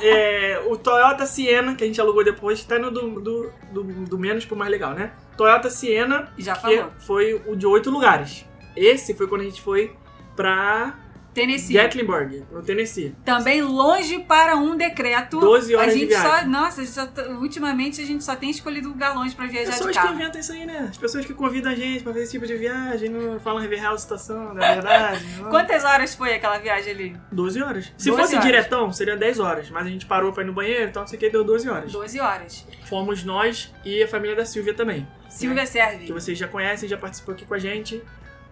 É, o Toyota Siena, que a gente alugou depois, tá no do, do, do, do menos pro mais legal, né? Toyota Siena, Já que falou. foi o de oito lugares. Esse foi quando a gente foi pra Tennessee. Gatlinburg, no Tennessee. Também longe para um decreto. 12 horas a de gente viagem. só, nossa, a só tá- ultimamente a gente só tem escolhido lugar longe pra viajar de Pessoas que carro. inventam isso aí, né? As pessoas que convidam a gente pra fazer esse tipo de viagem, não falam real a situação, da verdade. não. Quantas horas foi aquela viagem ali? 12 horas. Se 12 fosse horas. diretão, seria 10 horas. Mas a gente parou pra ir no banheiro, então não sei o que, deu 12 horas. 12 horas. Fomos nós e a família da Silvia também. Silvia que serve. vocês já conhecem, já participou aqui com a gente.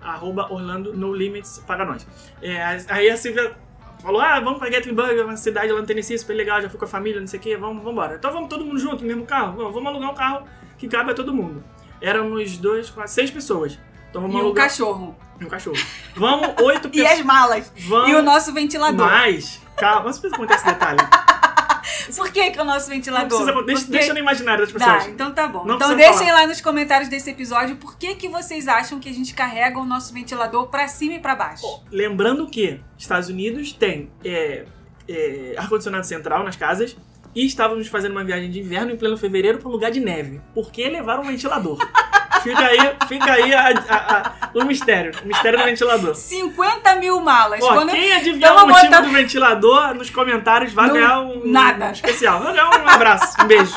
Arroba Orlando No Limits para nós. É, aí a Silvia falou: Ah, vamos pra Gatlinburg, uma cidade lá no Tennessee, super legal, já fui com a família, não sei o que, vamos, vamos embora. Então vamos todo mundo junto no mesmo carro? Vamos, vamos alugar um carro que cabe a todo mundo. Éramos dois, quatro, seis pessoas. Então vamos E um alugar cachorro. um cachorro. Vamos, oito E as pessoas. malas. Vamos. E o nosso ventilador. Mas, calma, não precisa contar esse detalhe. Por que, que é o nosso Não ventilador? precisa, deixa, Porque- deixa no imaginário das Tá, pessoas. então tá bom. Não então deixem falar. lá nos comentários desse episódio por que, que vocês acham que a gente carrega o nosso ventilador pra cima e pra baixo. Lembrando que Estados Unidos tem é, é, ar-condicionado central nas casas e estávamos fazendo uma viagem de inverno em pleno fevereiro para um lugar de neve. Por que levar um ventilador? fica aí, fica aí a- a- a- o mistério. O mistério do ventilador. 50 mil malas. Ó, Quando- quem adivinhar o motivo do ventilador nos comentários vai Não- ganhar um nada. um especial. Vai ganhar um abraço, um beijo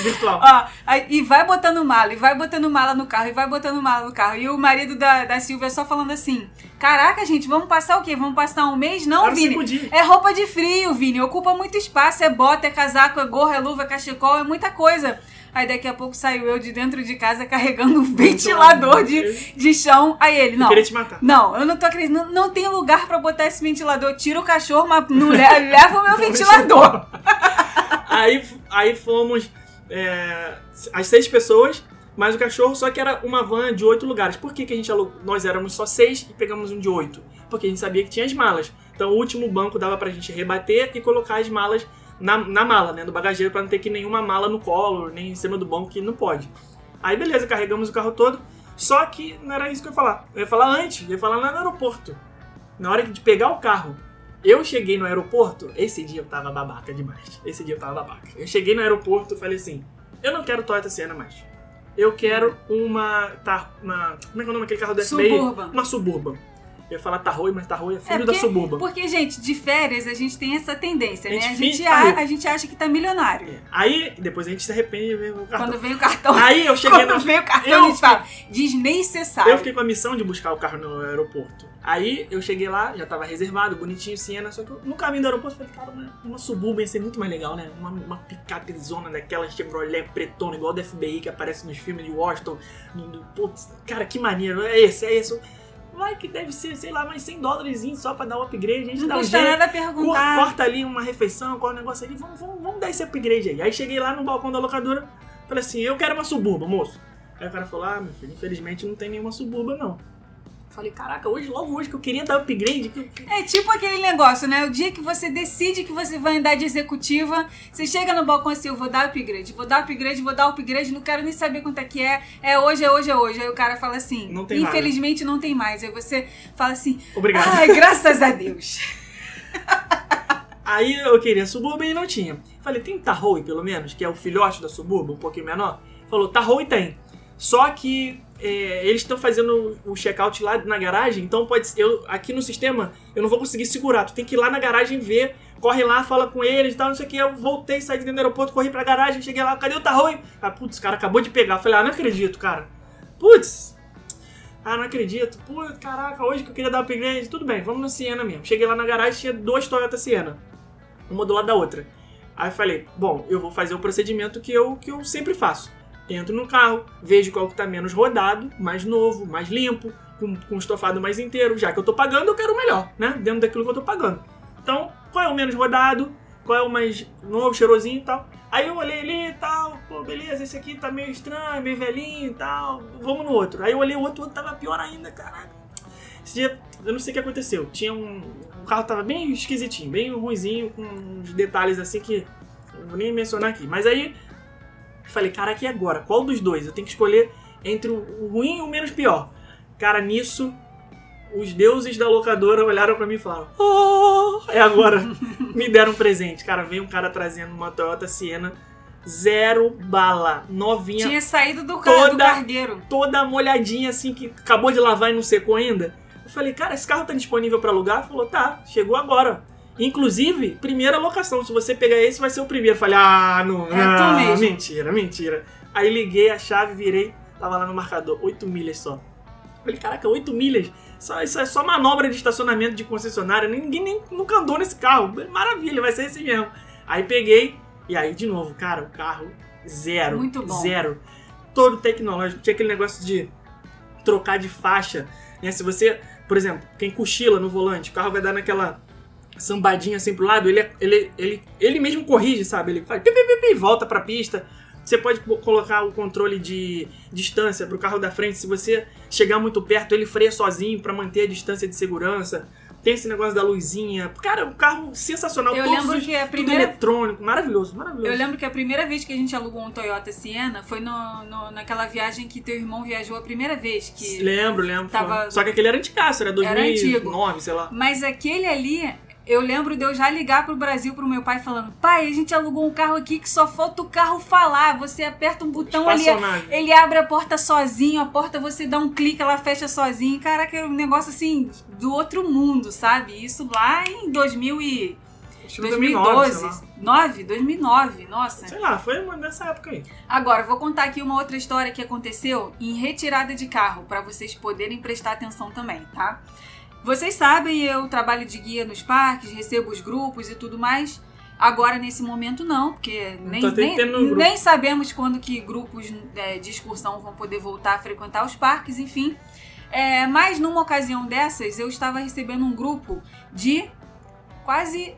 virtual. Ó, aí- e vai botando mala, e vai botando mala no carro, e vai botando mala no carro. E o marido da, da Silvia só falando assim: Caraca, gente, vamos passar o quê? Vamos passar um mês? Não, Era Vini. É roupa de frio, Vini. Ocupa muito espaço. É bota, é casaco, é gorro, é luva, é cachecol, é muita coisa. Aí daqui a pouco saiu eu de dentro de casa carregando um ventilador de, de chão. Aí ele, Eu não. queria te matar. Não, eu não tô acreditando. Não, não tem lugar pra botar esse ventilador. Tira o cachorro, mas não le- leva o meu ventilador. aí, aí fomos é, as seis pessoas, mais o cachorro, só que era uma van de oito lugares. Por que, que a gente? Nós éramos só seis e pegamos um de oito? Porque a gente sabia que tinha as malas. Então o último banco dava pra gente rebater e colocar as malas na, na mala, né? Do bagageiro, pra não ter que nenhuma mala no colo, nem em cima do banco, que não pode. Aí beleza, carregamos o carro todo. Só que não era isso que eu ia falar. Eu ia falar antes, eu ia falar lá no aeroporto. Na hora de pegar o carro, eu cheguei no aeroporto, esse dia eu tava babaca demais. Esse dia eu tava babaca. Eu cheguei no aeroporto e falei assim: eu não quero Toyota Sienna mais. Eu quero uma. Tá, uma como é que é o nome daquele carro FBI? Suburban. Uma Suburban. Eu ia falar Tarroi, mas Tarroi é filho É, da porque- Suburban. Porque, gente, de férias a gente tem essa tendência, A né? gente A gente, que tá a, a gente acha que tá milionário. É. Aí, depois a gente se arrepende de ver o cartão. Quando vem o cartão. Aí eu cheguei Quando no. vem o cartão, Eu a gente fala, desnecessário. Eu fiquei com a missão de buscar o carro no aeroporto. Aí eu cheguei lá, já tava reservado, bonitinho, Siena, só que no caminho do aeroporto eu falei, cara, uma, uma Suburban ia ser muito mais legal, né? Uma, uma picapezona daquela Chevrolet pretona, igual do FBI que aparece nos filmes de Washington. No, no- putz, cara, que maneiro, é esse, é esse. Vai que deve ser, sei lá, mais 100 dólares só pra dar um upgrade, a gente Não dá um jeito. nada perguntar. corta ali uma refeição, qual o negócio ali, vamos, vamos, vamos dar esse upgrade aí. Aí cheguei lá no balcão da locadora, falei assim, eu quero uma Suburban, moço. Aí o cara falou, ah, meu filho, infelizmente não tem nenhuma Suburban, não. Falei, caraca, hoje, logo hoje que eu queria dar upgrade, É tipo aquele negócio, né? O dia que você decide que você vai andar de executiva, você chega no balcão assim, eu vou dar upgrade, vou dar upgrade, vou dar upgrade, não quero nem saber quanto é que é, é hoje, é hoje, é hoje. Aí o cara fala assim, Não tem infelizmente não tem mais. Aí você fala assim, obrigado. ai, graças a Deus. Aí eu queria Suburban e não tinha. Falei, tem Tahoe pelo menos, que é o filhote da Suburban, um pouquinho menor? Falou, Tahoe tem. Só que é, eles estão fazendo o check-out lá na garagem, então pode eu aqui no sistema eu não vou conseguir segurar. Tu tem que ir lá na garagem ver, corre lá, fala com eles e tal, não sei o que. Eu voltei, saí de dentro do aeroporto, corri pra garagem, cheguei lá, cadê o Tarroi? Ah, putz, o cara acabou de pegar. Eu falei, ah, não acredito, cara. Putz, ah, não acredito. Pô, caraca, hoje que eu queria dar upgrade. Tudo bem, vamos no Siena mesmo. Cheguei lá na garagem, tinha duas Toyota Siena. Uma do lado da outra. Aí falei, bom, eu vou fazer o procedimento que eu, que eu sempre faço. Entro no carro, vejo qual que tá menos rodado, mais novo, mais limpo, com, com estofado mais inteiro. Já que eu tô pagando, eu quero o melhor, né? Dentro daquilo que eu tô pagando. Então, qual é o menos rodado? Qual é o mais novo, cheirosinho e tal? Aí eu olhei ali e tal, pô, beleza, esse aqui tá meio estranho, meio velhinho e tal, vamos no outro. Aí eu olhei o outro, o outro tava pior ainda, caraca. Esse dia, eu não sei o que aconteceu. Tinha um. O carro tava bem esquisitinho, bem ruizinho, com uns detalhes assim que. Não vou nem mencionar aqui. Mas aí. Falei, cara, aqui agora? Qual dos dois? Eu tenho que escolher entre o ruim e o menos pior. Cara, nisso. Os deuses da locadora olharam para mim e falaram: Oh, é agora. Me deram um presente. Cara, veio um cara trazendo uma Toyota Siena zero bala, novinha. Tinha saído do, car do Toda- cargueiro. toda molhadinha, assim, que acabou de lavar e não secou ainda. Eu falei, cara, esse carro tá disponível pra alugar? Falou, tá, chegou agora. Inclusive, primeira locação. Se você pegar esse, vai ser o primeiro. Falei, ah, não. É ah, mesmo. Mentira, mentira. Aí liguei a chave, virei, tava lá no marcador, 8 milhas só. Falei, caraca, 8 milhas? Só, isso é só manobra de estacionamento de concessionária. Ninguém nem, nunca andou nesse carro. Maravilha, vai ser esse mesmo. Aí peguei, e aí de novo, cara, o carro zero. Muito bom. Zero. Todo tecnológico. Tinha aquele negócio de trocar de faixa. Né? Se você, por exemplo, quem cochila no volante, o carro vai dar naquela sambadinha assim pro lado, ele, ele, ele, ele mesmo corrige, sabe? Ele faz pi, pi, pi, pi, volta pra pista. Você pode co- colocar o controle de distância pro carro da frente. Se você chegar muito perto, ele freia sozinho pra manter a distância de segurança. Tem esse negócio da luzinha. Cara, um carro sensacional. Eu lembro os- que a tudo primeira eletrônico. Maravilhoso, maravilhoso. Eu lembro que a primeira vez que a gente alugou um Toyota Siena foi no, no- naquela viagem que teu irmão viajou a primeira vez. Que... Lembro, lembro. Tava- Só que aquele era anticaço, era Era antigo. 2009, sei lá. Mas aquele ali, eu lembro de eu já ligar pro Brasil pro meu pai falando: pai, a gente alugou um carro aqui que só falta o carro falar. Você aperta um botão ali. Espaçonave. Ele abre a porta sozinho, a porta você dá um clique, ela fecha sozinho. Caraca, era um negócio assim do outro mundo, sabe? Isso lá em 2000 e... Acho que 2009, sei 2012. lá. 9? 2009, nossa. Sei lá, foi uma dessa época aí. Agora, vou contar aqui uma outra história que aconteceu em retirada de carro, para vocês poderem prestar atenção também, tá? Vocês sabem, eu trabalho de guia nos parques, recebo os grupos e tudo mais. Agora, nesse momento, não, porque nem, tô nem nem, sabemos quando que grupos é, de excursão vão poder voltar a frequentar os parques, enfim. É, mas numa ocasião dessas, eu estava recebendo um grupo de quase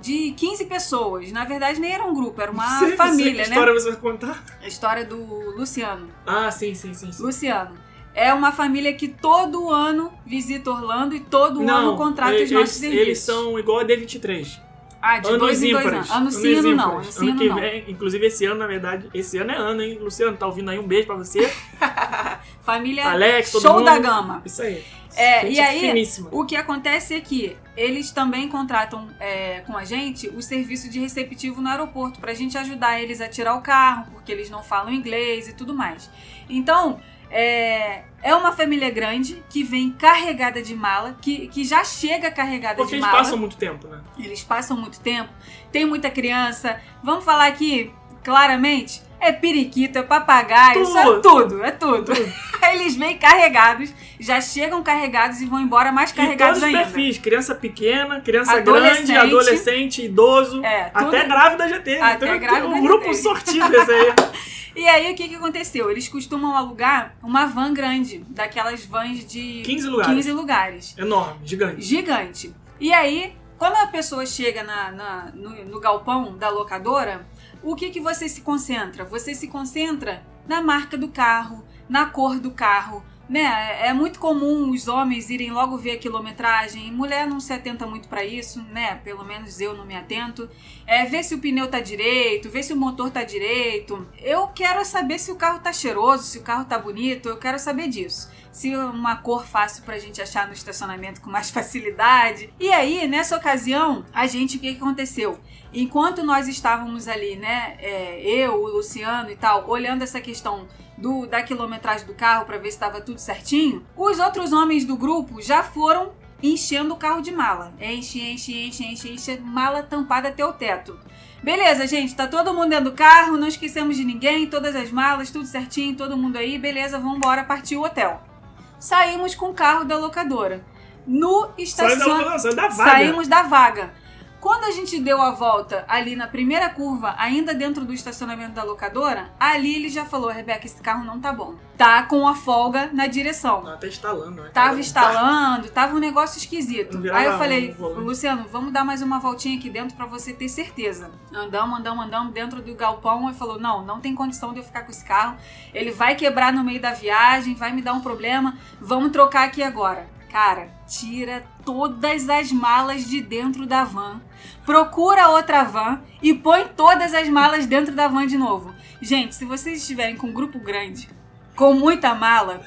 de 15 pessoas. Na verdade, nem era um grupo, era uma Sei, sei família, que né? história você vai contar? A história do Luciano. Ah, sim, sim, sim. sim. Luciano. É uma família que todo ano visita Orlando e todo ano contrata os eles, nossos serviços. eles são igual a D23. ah, de anos dois em dois anos. Ano sim, ano não. Ano Ano que não. vem, inclusive esse ano, na verdade, esse ano é ano, hein? Luciano, tá ouvindo aí? Um beijo pra você. Família Alex, todo show mundo. da gama. Isso aí. É, Gente e aí, finíssima. O que acontece é que eles também contratam é, com a gente o serviço de receptivo no aeroporto pra gente ajudar eles a tirar o carro, porque eles não falam inglês e tudo mais. Então, é, é uma família grande que vem carregada de mala, que, que já chega carregada Porque de eles mala. passam muito tempo, né? Eles passam muito tempo, tem muita criança. Vamos falar aqui claramente: é periquito, é papagaio, é Tudo. tudo, é tudo. Eles vêm carregados, já chegam carregados e vão embora mais E carregados todos os ainda. perfis, criança pequena, criança Adolescente. grande, adolescente, idoso, É, tudo- até grávida já teve. Até Então, grávida um grupo teve. sortido esse aí. E aí, o que, que aconteceu? Eles costumam alugar uma van grande, daquelas vans de 15 lugares. 15 lugares. Enorme, gigante. gigante. E aí, quando a pessoa chega na, na- no, no galpão da locadora, o que, que você se concentra? Você se concentra na marca do carro, na cor do carro. Né? É muito comum os homens irem logo ver a quilometragem. Mulher não se atenta muito para isso, né? Pelo menos eu não me atento. É ver se o pneu tá direito, ver se o motor tá direito. Eu quero saber se o carro tá cheiroso, se o carro tá bonito. Eu quero saber disso se uma cor fácil pra gente achar no estacionamento com mais facilidade. E aí, nessa ocasião, a gente, o que, que aconteceu? Enquanto nós estávamos ali, né, é, eu, o Luciano e tal, olhando essa questão do, da quilometragem do carro para ver se estava tudo certinho, os outros homens do grupo já foram enchendo o carro de mala. Enche, enche, enche, enche, enche, mala tampada até o teto. Beleza, gente, tá todo mundo dentro do carro, não esquecemos de ninguém, todas as malas, tudo certinho, todo mundo aí, beleza, vamos embora partir o hotel. Saímos com o carro da locadora. No estacionamento. da vaga. Saímos da vaga. Quando a gente deu a volta ali na primeira curva, ainda dentro do estacionamento da locadora, ali ele já falou: Rebeca, esse carro não tá bom. Tá com a folga na direção. Tá até instalando, né? Tava instalando, tava um negócio esquisito. Aí eu falei, um. Luciano, vamos dar mais uma voltinha aqui dentro pra você ter certeza. Andamos, andamos, andamos dentro do galpão e falou: não, não tem condição de eu ficar com esse carro. Ele vai quebrar no meio da viagem, vai me dar um problema. Vamos trocar aqui agora. Cara, tira todas as malas de dentro da van, procura outra van e põe todas as malas dentro da van de novo. Gente, se vocês estiverem com um grupo grande, com muita mala?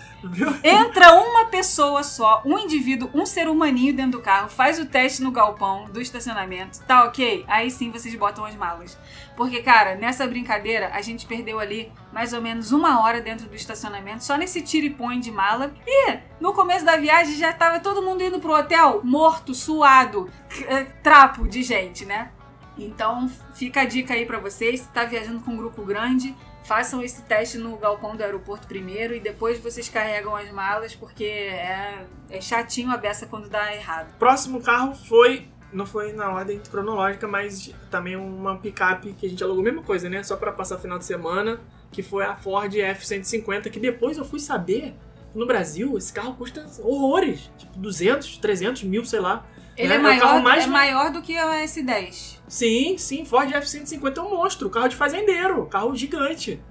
Entra uma pessoa só, um indivíduo, um ser humaninho dentro do carro, faz o teste no galpão do estacionamento, tá ok? Aí sim vocês botam as malas. Porque, cara, nessa brincadeira a gente perdeu ali mais ou menos uma hora dentro do estacionamento, só nesse tira e põe de mala. E no começo da viagem já tava todo mundo indo pro hotel morto, suado, eh, trapo de gente, né? Então fica a dica aí pra vocês, tá viajando com um grupo grande, façam esse teste no galpão do aeroporto primeiro e depois vocês carregam as malas, porque é, é chatinho a beça quando dá errado. Próximo carro foi. Não foi na ordem cronológica, mas também uma picape que a gente alugou, mesma coisa, né? Só pra passar final de semana, que foi a Ford F-150, que depois eu fui saber que no Brasil esse carro custa horrores. Tipo, 200, 300 mil, sei lá. Ele É, é, é maior, carro mais- é maior do que a S10. Sim, sim, Ford F-150 é um monstro, carro de fazendeiro, carro gigante.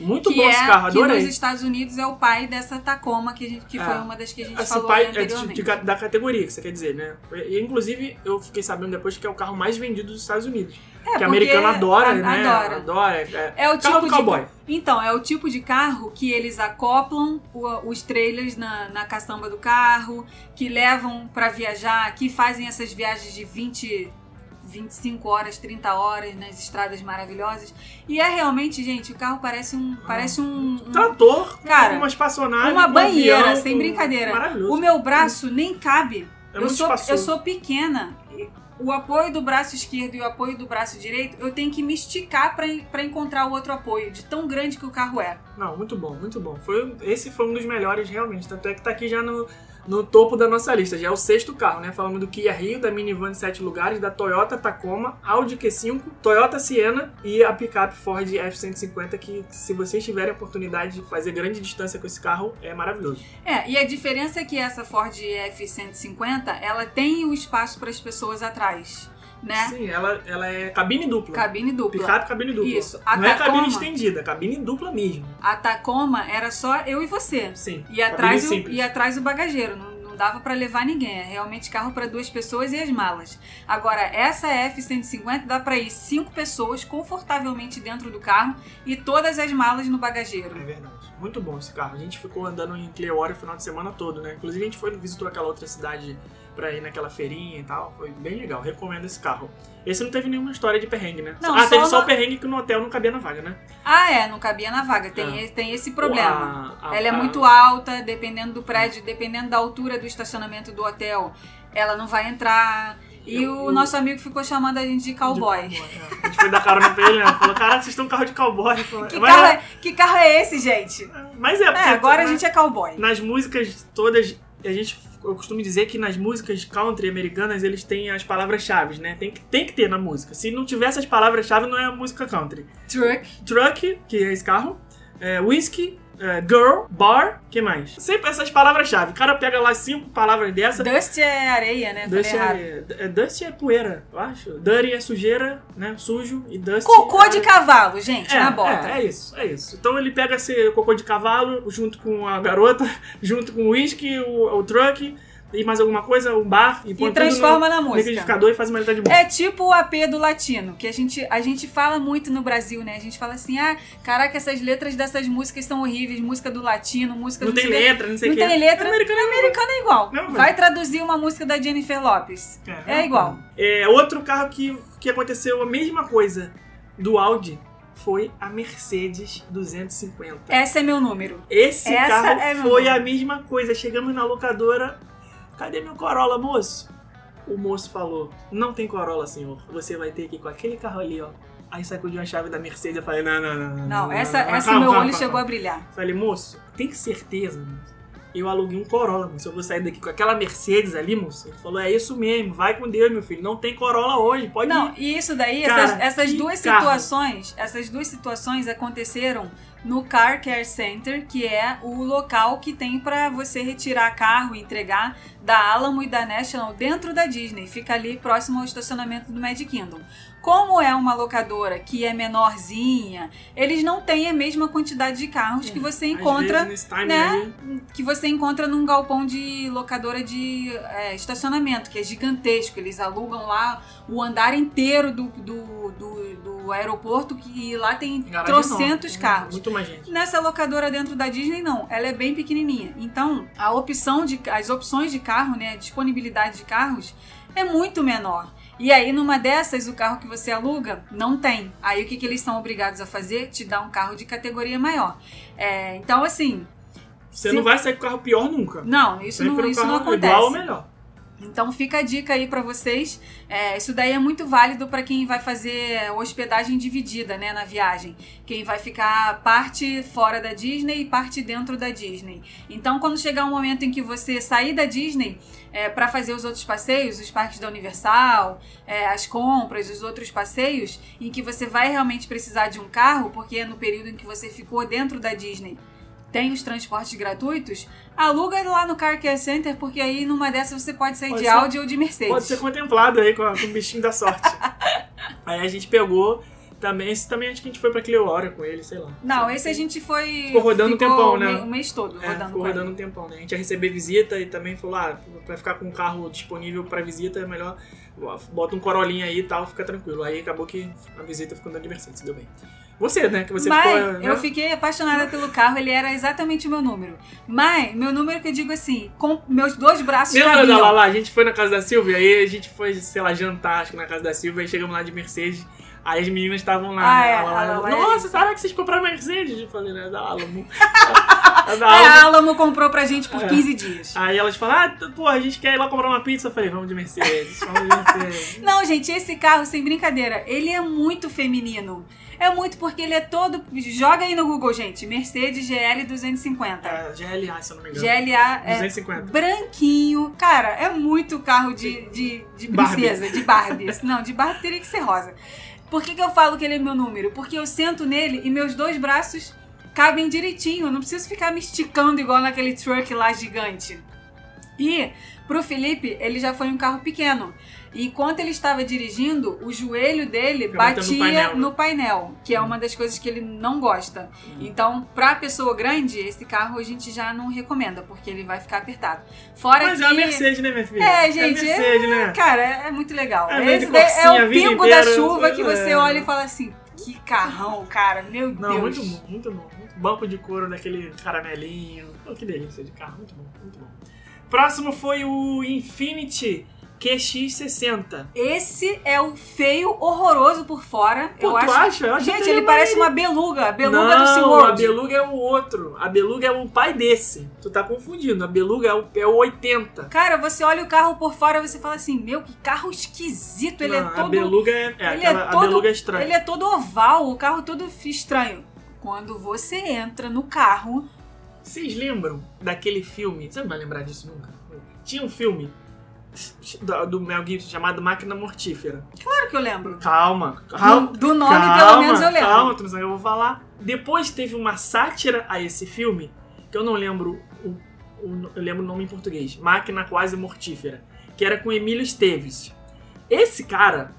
Muito que bom é, esse carro, que adorei. nos Estados Unidos é o pai dessa Tacoma, que, a gente, que É. foi uma das que a gente Esse falou pai aí é de- anteriormente. de- da categoria, que você quer dizer, né? E, inclusive, eu fiquei sabendo depois que é o carro mais vendido dos Estados Unidos. É, que porque americano adora, a- né? Adora. Adora. É, É o carro tipo do de cowboy. Então, é o tipo de carro que eles acoplam o- os trailers na, na caçamba do carro, que levam pra viajar, que fazem essas viagens de 20, 25 horas, 30 horas nas estradas maravilhosas. E é realmente, gente, o carro parece um. Parece um. um- Trator, Cara, uma espaçonave, uma com um banheira, avião, sem brincadeira. Maravilhoso. o meu braço nem cabe. É eu, sou, espaçoso. eu sou pequena. O apoio do braço esquerdo e o apoio do braço direito, eu tenho que me esticar pra encontrar o outro apoio, de tão grande que o carro é. Não, muito bom, muito bom. Foi, esse foi um dos melhores, realmente. Tanto é que tá aqui já no, no topo da nossa lista. Já é o sexto carro, né? Falamos do Kia Rio, da minivan de sete lugares, da Toyota Tacoma, Audi Q5, Toyota Siena e a picape Ford F-150, que se vocês tiverem a oportunidade de fazer grande distância com esse carro, é maravilhoso. É, e a diferença é que essa Ford F-150, ela tem o espaço para as pessoas atrás, né? Sim, ela, ela é cabine dupla. Cabine dupla. Picape, cabine dupla. Isso. A Não é cabine Tacoma- estendida, cabine dupla mesmo. A Tacoma era só eu e você. Sim. E atrás, o, e atrás o bagageiro. Não, não dava pra levar ninguém. É realmente carro pra duas pessoas e as malas. Agora, essa F-150 dá pra ir cinco pessoas confortavelmente dentro do carro e todas as malas no bagageiro. É verdade. Muito bom esse carro. A gente ficou andando em Clearwater o final de semana todo, né? Inclusive a gente foi visitou aquela outra cidade pra ir naquela feirinha e tal. Foi bem legal. Recomendo esse carro. Esse não teve nenhuma história de perrengue, né? Não, ah, só teve só o perrengue que no hotel não cabia na vaga, né? Ah, é, não cabia na vaga. Tem, É. tem esse problema. A- a- Ela é a- muito alta, dependendo do prédio, dependendo da altura do estacionamento do hotel, ela não vai entrar. E Eu- o eu- nosso amigo ficou chamando a gente de de cowboy. é. A gente foi dar carona pra ele, né? Falou, caraca, vocês estão com carro de cowboy. Falou, Que mas, carro, é, que carro é esse, gente? mas é, É, porque agora a gente é cowboy. nas músicas todas, a gente, eu costumo dizer que nas músicas country americanas eles têm as palavras-chave, né? Tem que, tem que ter na música. Se não tiver essas palavras-chave, não é música country. Truck. Truck, que é esse carro, é, whisky, é, girl, bar, que mais? Sempre essas palavras-chave. O cara pega lá cinco palavras dessa. Dust é areia, né? Dust é, é, dust é poeira, eu acho. Dirty é sujeira, né? Sujo. E dust Cocô é... de cavalo, gente, É, na bota. é, é isso, é isso. Então ele pega esse cocô de cavalo junto com a garota, junto com o whisky, o, o truck e mais alguma coisa, um bar e põe E transforma na música. liquidificador e faz uma letra de música. É tipo o AP do latino, que a gente, a gente fala muito no Brasil, né? A gente fala assim, ah, caraca, essas letras dessas músicas são horríveis, música do latino, música não do tem quê. letra, não sei o Não quê. tem letra. Americano é Americano é igual. Não, mas- Vai traduzir uma música da Jennifer Lopes. É igual. É, outro carro que, que aconteceu a mesma coisa do Audi foi a Mercedes 250. Esse é meu número. Esse Essa carro é foi nome. a mesma coisa. Chegamos na locadora. Cadê meu Corolla, moço? O moço falou: Não tem Corolla, senhor. Você vai ter que ir com aquele carro ali, ó. Aí sacudiu a chave da Mercedes. Eu falei: Não, não, não. Não, essa, não, essa calma, meu calma, olho calma, chegou a brilhar. Falei: Moço, tem certeza, moço? Eu aluguei um Corolla, moço. Eu vou sair daqui com aquela Mercedes ali, moço. Ele falou: É isso mesmo. Vai com Deus, meu filho. Não tem Corolla hoje. Pode Não, ir. e isso daí, Cara, essas, essas duas carro. situações, essas duas situações aconteceram no Car Care Center, que é o local que tem pra você retirar carro e entregar da Alamo e da National dentro da Disney. Fica ali próximo ao estacionamento do Magic Kingdom. Como é uma locadora que é menorzinha, eles não têm a mesma quantidade de carros que você encontra né? aí, que você encontra num galpão de locadora de é, estacionamento, que é gigantesco. Eles alugam lá o andar inteiro do, do, do, do aeroporto, que lá tem garagem trocentos enorme. carros. Muito mais gente. Nessa locadora dentro da Disney, não. Ela é bem pequenininha. Então, a opção de, as opções de carro, né, a disponibilidade de carros é muito menor. E aí, numa dessas, o carro que você aluga não tem. Aí, o que, que eles são obrigados a fazer? Te dar um carro de categoria maior. É, então, assim, Você Se- não vai sair com o carro pior nunca. não, isso Sempre não, um isso não acontece. Igual ou melhor. Então fica a dica aí pra vocês. É, isso daí é muito válido pra quem vai fazer hospedagem dividida, né, na viagem. Quem vai ficar parte fora da Disney e parte dentro da Disney. Então, quando chegar um momento em que você sair da Disney é, para fazer os outros passeios, os parques da Universal, é, as compras, os outros passeios, em que você vai realmente precisar de um carro, porque é no período em que você ficou dentro da Disney tem os transportes gratuitos, aluga lá no Car Care Center, porque aí numa dessas você pode sair Pode de ser- Audi ou de Mercedes. Pode ser contemplado aí com, a- com o bichinho da sorte. aí a gente pegou também. Esse também acho que a gente foi pra Cleória com ele, sei lá. Não, esse a gente foi. Ficou rodando um tempão, né? o O mês todo É, rodando ficou rodando ele. um tempão, né? A gente ia receber visita e também falou, ah, pra ficar com um carro disponível pra visita é melhor bota um corolinha aí e tal, fica tranquilo. Aí acabou que a visita ficou andando de Mercedes, deu bem. Você, né? Que você Mas ficou. né? eu fiquei apaixonada pelo carro, ele era exatamente o meu número. Mas, meu número que eu digo assim, com meus dois braços Lembra da cabiam. Lala? A gente foi na casa da Silvia, aí a gente foi, sei lá, jantar, acho que na casa da Silvia, aí chegamos lá de Mercedes. Aí as meninas estavam lá. Ah, né? é, é Nossa, será que vocês compraram Mercedes? Eu falei, né? Da Alamo. a da É, Alamo. a Alamo comprou pra gente por É. 15 dias. Aí elas falaram, ah, pô, a gente quer ir lá comprar uma pizza. Eu falei, vamos de Mercedes, vamos de Mercedes. Não, gente, esse carro, sem brincadeira, ele é muito feminino. É muito porque ele é todo. Joga aí no Google, gente. Mercedes GL 250. É, GLA, se eu não me engano. GLA é 250. branquinho. Cara, é muito carro de, de, de Barbie. princesa, de Barbie. Não, de Barbie teria que ser rosa. Por que, que eu falo que ele é meu número? Porque eu sento nele e meus dois braços cabem direitinho. Eu não preciso ficar me esticando igual naquele truck lá gigante. E pro Felipe, ele já foi um carro pequeno. E enquanto ele estava dirigindo, o joelho dele Fica batia no painel, né? no painel, que é uma das coisas que ele não gosta. Então, pra pessoa grande, esse carro a gente já não recomenda, porque ele vai ficar apertado. Fora Mas que. é uma Mercedes, né, minha filha? É, gente, É Mercedes, né? Cara, é, é muito legal. É Esse é a o pingo da inteira. chuva que você É. olha e fala assim: que carrão, cara, meu Não, Deus. muito bom, muito bom. Muito Banco de couro daquele caramelinho. Oh, que delícia de carro, muito bom, muito bom. Próximo foi o Infinity QX60. Esse é o feio, horroroso por fora. Pô, eu tu acho. acha? Eu acho Gente, ele é parece uma beluga, a beluga não, do a beluga é o outro. A beluga é o pai desse. Tu tá confundindo. A beluga é o, é o 80. Cara, você olha o carro por fora e você fala assim: Meu, que carro esquisito. Ele Não, é A todo. beluga é, é ele aquela, é a todo- beluga é estranha. Ele é todo oval, o carro todo estranho. Quando você entra no carro. Vocês lembram daquele filme? Você não vai lembrar disso nunca? Tinha um filme do, do Mel Gibson chamado Máquina Mortífera. Claro que eu lembro. Calma, calma. Do, do nome, calma, pelo menos, eu lembro. Calma, tu não sabe o que eu vou falar. Depois teve uma sátira a esse filme, que eu não lembro o, o- eu lembro o nome em português. Máquina Quase Mortífera. Que era com Emílio Esteves. Esse cara,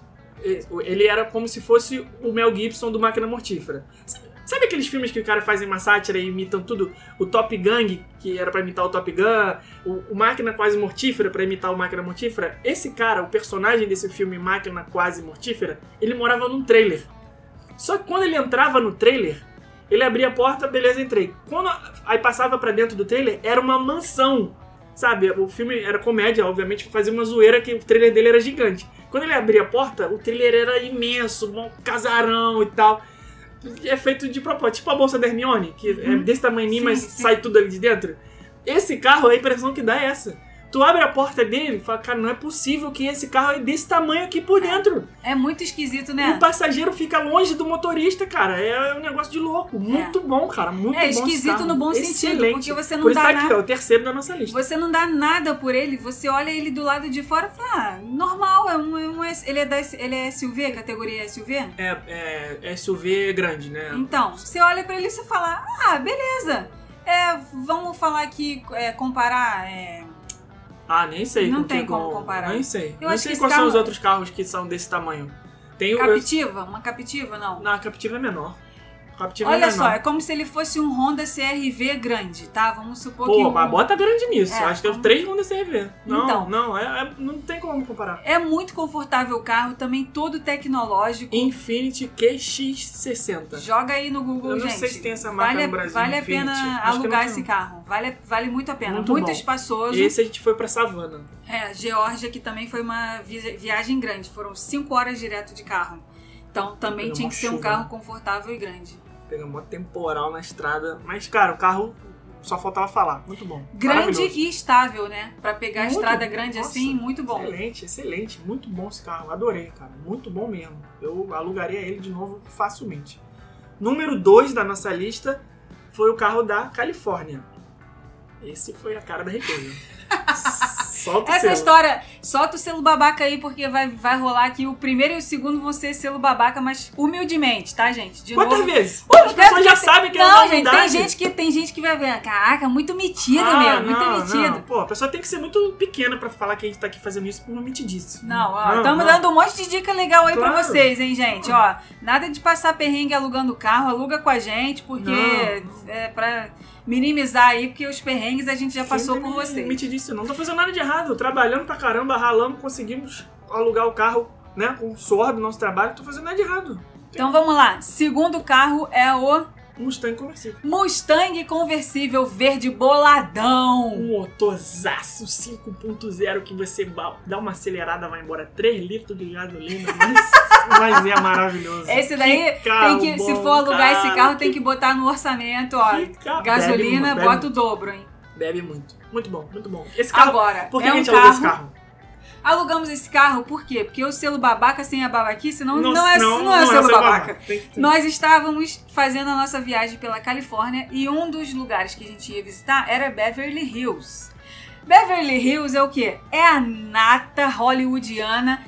ele era como se fosse o Mel Gibson do Máquina Mortífera. Sabe aqueles filmes que o cara fazem uma sátira e imitam tudo? O Top Gang, que era pra imitar o Top Gun, o, o Máquina Quase Mortífera pra imitar o Máquina Mortífera. Esse cara, o personagem desse filme Máquina Quase Mortífera, ele morava num trailer. Só que quando ele entrava no trailer, ele abria a porta, beleza, entrei. Quando aí passava pra dentro do trailer, era uma mansão. Sabe, o filme era comédia, obviamente fazia uma zoeira que o trailer dele era gigante. Quando ele abria a porta, o trailer era imenso, um casarão e tal. É feito de propósito. Tipo a bolsa da Hermione, que é desse tamanho, mas Sim, sim. sai tudo ali de dentro. Esse carro, a impressão que dá é essa. Tu abre a porta dele e fala, cara, não é possível que esse carro é desse tamanho aqui por dentro. É muito esquisito, E né? o passageiro fica longe do motorista, cara. É um negócio de louco. Muito bom, cara. Muito É bom. esse esquisito no bom sentido, Excelente. porque você não Por isso dá tá aqui, nada. ó, o terceiro da nossa lista. Você não dá nada por ele, você olha ele do lado de fora e fala, ah, normal, é um, é um ele, é da, ele é SUV, categoria SUV? É, é SUV grande, né? Então, você olha pra ele e você fala, ah, beleza. É, vamos falar aqui, é, comparar. é, Ah, nem sei. Não com tem como com- comparar. Nem sei. Eu não acho sei quais são carro- os outros carros que são desse tamanho. Tem o. Captiva? Uma Captiva, não. Não, a Captiva é menor. A Captiva é Olha só, é como se ele fosse um Honda CRV grande, tá? Vamos supor que. Pô, mas bota grande nisso. É, Acho que é vamos- três Honda CRV. Não, Então. não, é, é- não tem como comparar. É muito confortável o carro, também todo tecnológico. Infinity QX60. Joga aí no Google, Eu não gente. sei se tem essa marca vale, no Brasil, Vale a Infinity. pena Acho alugar esse carro. Vale, vale muito a pena. Muito Muito, espaçoso. Esse a gente foi pra Savana. É, Geórgia, que também foi uma vi- viagem grande. Foram cinco horas direto de carro. Então também tinha que ser um chuva, carro confortável e grande. Pegamos uma temporal na estrada. Mas, cara, o carro só faltava falar. Muito bom. Grande e estável, né? Pra pegar Muito estrada bom. grande Nossa, assim, muito bom. Excelente, excelente. Muito bom esse carro. Adorei, cara. Muito bom mesmo. Eu alugaria ele de novo facilmente. Número 2 da nossa lista foi o carro da Califórnia. Esse foi a cara da riqueza. Solta o Essa selo. história, solta o selo babaca aí, porque vai, vai rolar aqui. O primeiro e o segundo vão ser selo babaca, mas humildemente, tá, gente? De Quantas novo. vezes? Pô, As pessoas já tem- sabem que é Não, uma gente, tem gente, que, tem gente que vai ver. Caraca, muito metido, Ah, meu. Muito não, metido. Não. Pô, a pessoa tem que ser muito pequena pra falar que a gente tá aqui fazendo isso por uma metidice. Não, ó, estamos dando um monte de dica legal aí pra Claro. vocês, hein, gente? Ó, nada de passar perrengue alugando carro, aluga com a gente, porque Não. é pra minimizar aí, porque os perrengues a gente já passou Sem por me- vocês. Metidice, não. Não tô fazendo nada de errado. Trabalhando pra caramba, ralando, conseguimos alugar o carro, né? Com o suor do nosso trabalho. Não tô fazendo nada de errado. Então vamos lá. Segundo carro é o Mustang conversível. Mustang conversível verde boladão. Um motorzaço 5.0 que você dá uma acelerada, vai embora 3 litros de gasolina. Mas, mas é maravilhoso. Esse daí Que carro tem que, se bom, for alugar esse cara. carro, tem que botar no orçamento, ó. Que Gasolina, bebe, bota o dobro, hein? Bebe muito. Muito bom, muito bom. Esse carro. Agora, por que é a um gente alugou esse carro. Alugamos esse carro por quê? Porque o selo babaca sem a babaquice não, não, Nossa, é, não, é selo babaca. Tem que ter. Nós estávamos fazendo a nossa viagem pela Califórnia e um dos lugares que a gente ia visitar era Beverly Hills. Beverly Hills é o quê? É a nata hollywoodiana.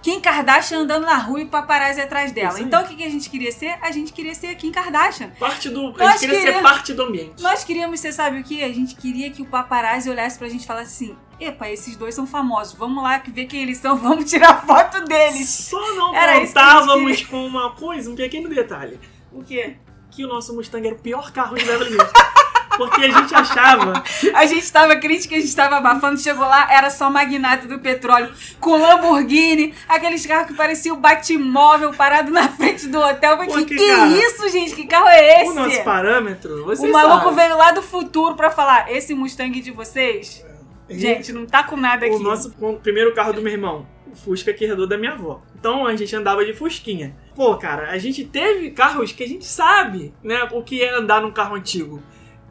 Kim Kardashian andando na rua e paparazzi atrás dela. Então o que que a gente queria ser? A gente queria ser Kim Kardashian. Parte do. A gente queria ser parte do ambiente. Nós queríamos ser, sabe o que? A gente queria que o paparazzi olhasse pra gente e falasse assim: Epa, esses dois são famosos, vamos lá ver quem eles são, vamos tirar foto deles. Só não Era contávamos com uma coisa, um pequeno detalhe. O quê? Que o nosso Mustang era o pior carro de Beverly Hills. Porque a gente achava. A gente tava crítica, a gente tava abafando, chegou lá, era só magnata do petróleo, com Lamborghini, aqueles carros que pareciam o Batmóvel parado na frente do hotel. Falei, Porque, que, cara, isso, gente? Que carro é esse? O nosso parâmetro, vocês O maluco veio lá do futuro pra falar: esse Mustang de vocês, gente, não tá com nada aqui. O nosso o primeiro carro do meu irmão, o Fusca que herdou da minha avó. Então a gente andava de Fusquinha. Pô, cara, a gente teve carros que a gente sabe, né, o que é andar num carro antigo.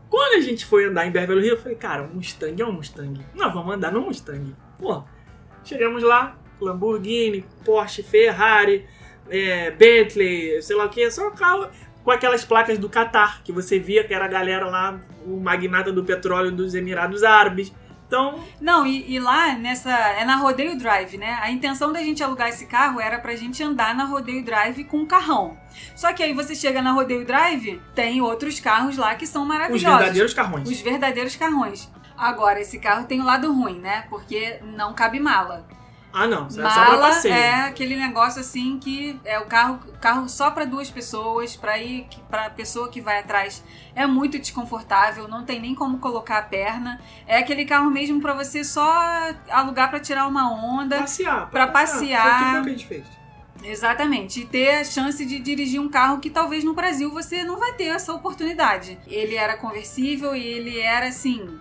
Quando a gente foi andar em Beverly Hills, eu falei, cara, um Mustang é um Mustang. Nós vamos andar no Mustang. Pô, chegamos lá, Lamborghini, Porsche, Ferrari, é, Bentley, sei lá o que, só carro com aquelas placas do Qatar, que você via que era a galera lá, o magnata do petróleo dos Emirados Árabes. Então, Não, e, e lá nessa. É na Rodeio Drive, né? A intenção da gente alugar esse carro era pra gente andar na Rodeio Drive com um carrão. Só que aí você chega na Rodeio Drive, tem outros carros lá que são os maravilhosos. verdadeiros carrões. Os verdadeiros carrões. Agora, esse carro tem o lado ruim, né? Porque não cabe mala. Ah, não, isso é só pra Mala passeio. é aquele negócio assim que é o carro, carro só pra duas pessoas, pra ir para pessoa que vai atrás é muito desconfortável, não tem nem como colocar a perna. É aquele carro mesmo pra você só alugar pra tirar uma onda. Passear. Foi o passear. foi que a gente fez. Exatamente, e ter a chance de dirigir um carro que talvez no Brasil você não vai ter essa oportunidade. Ele era conversível e ele era assim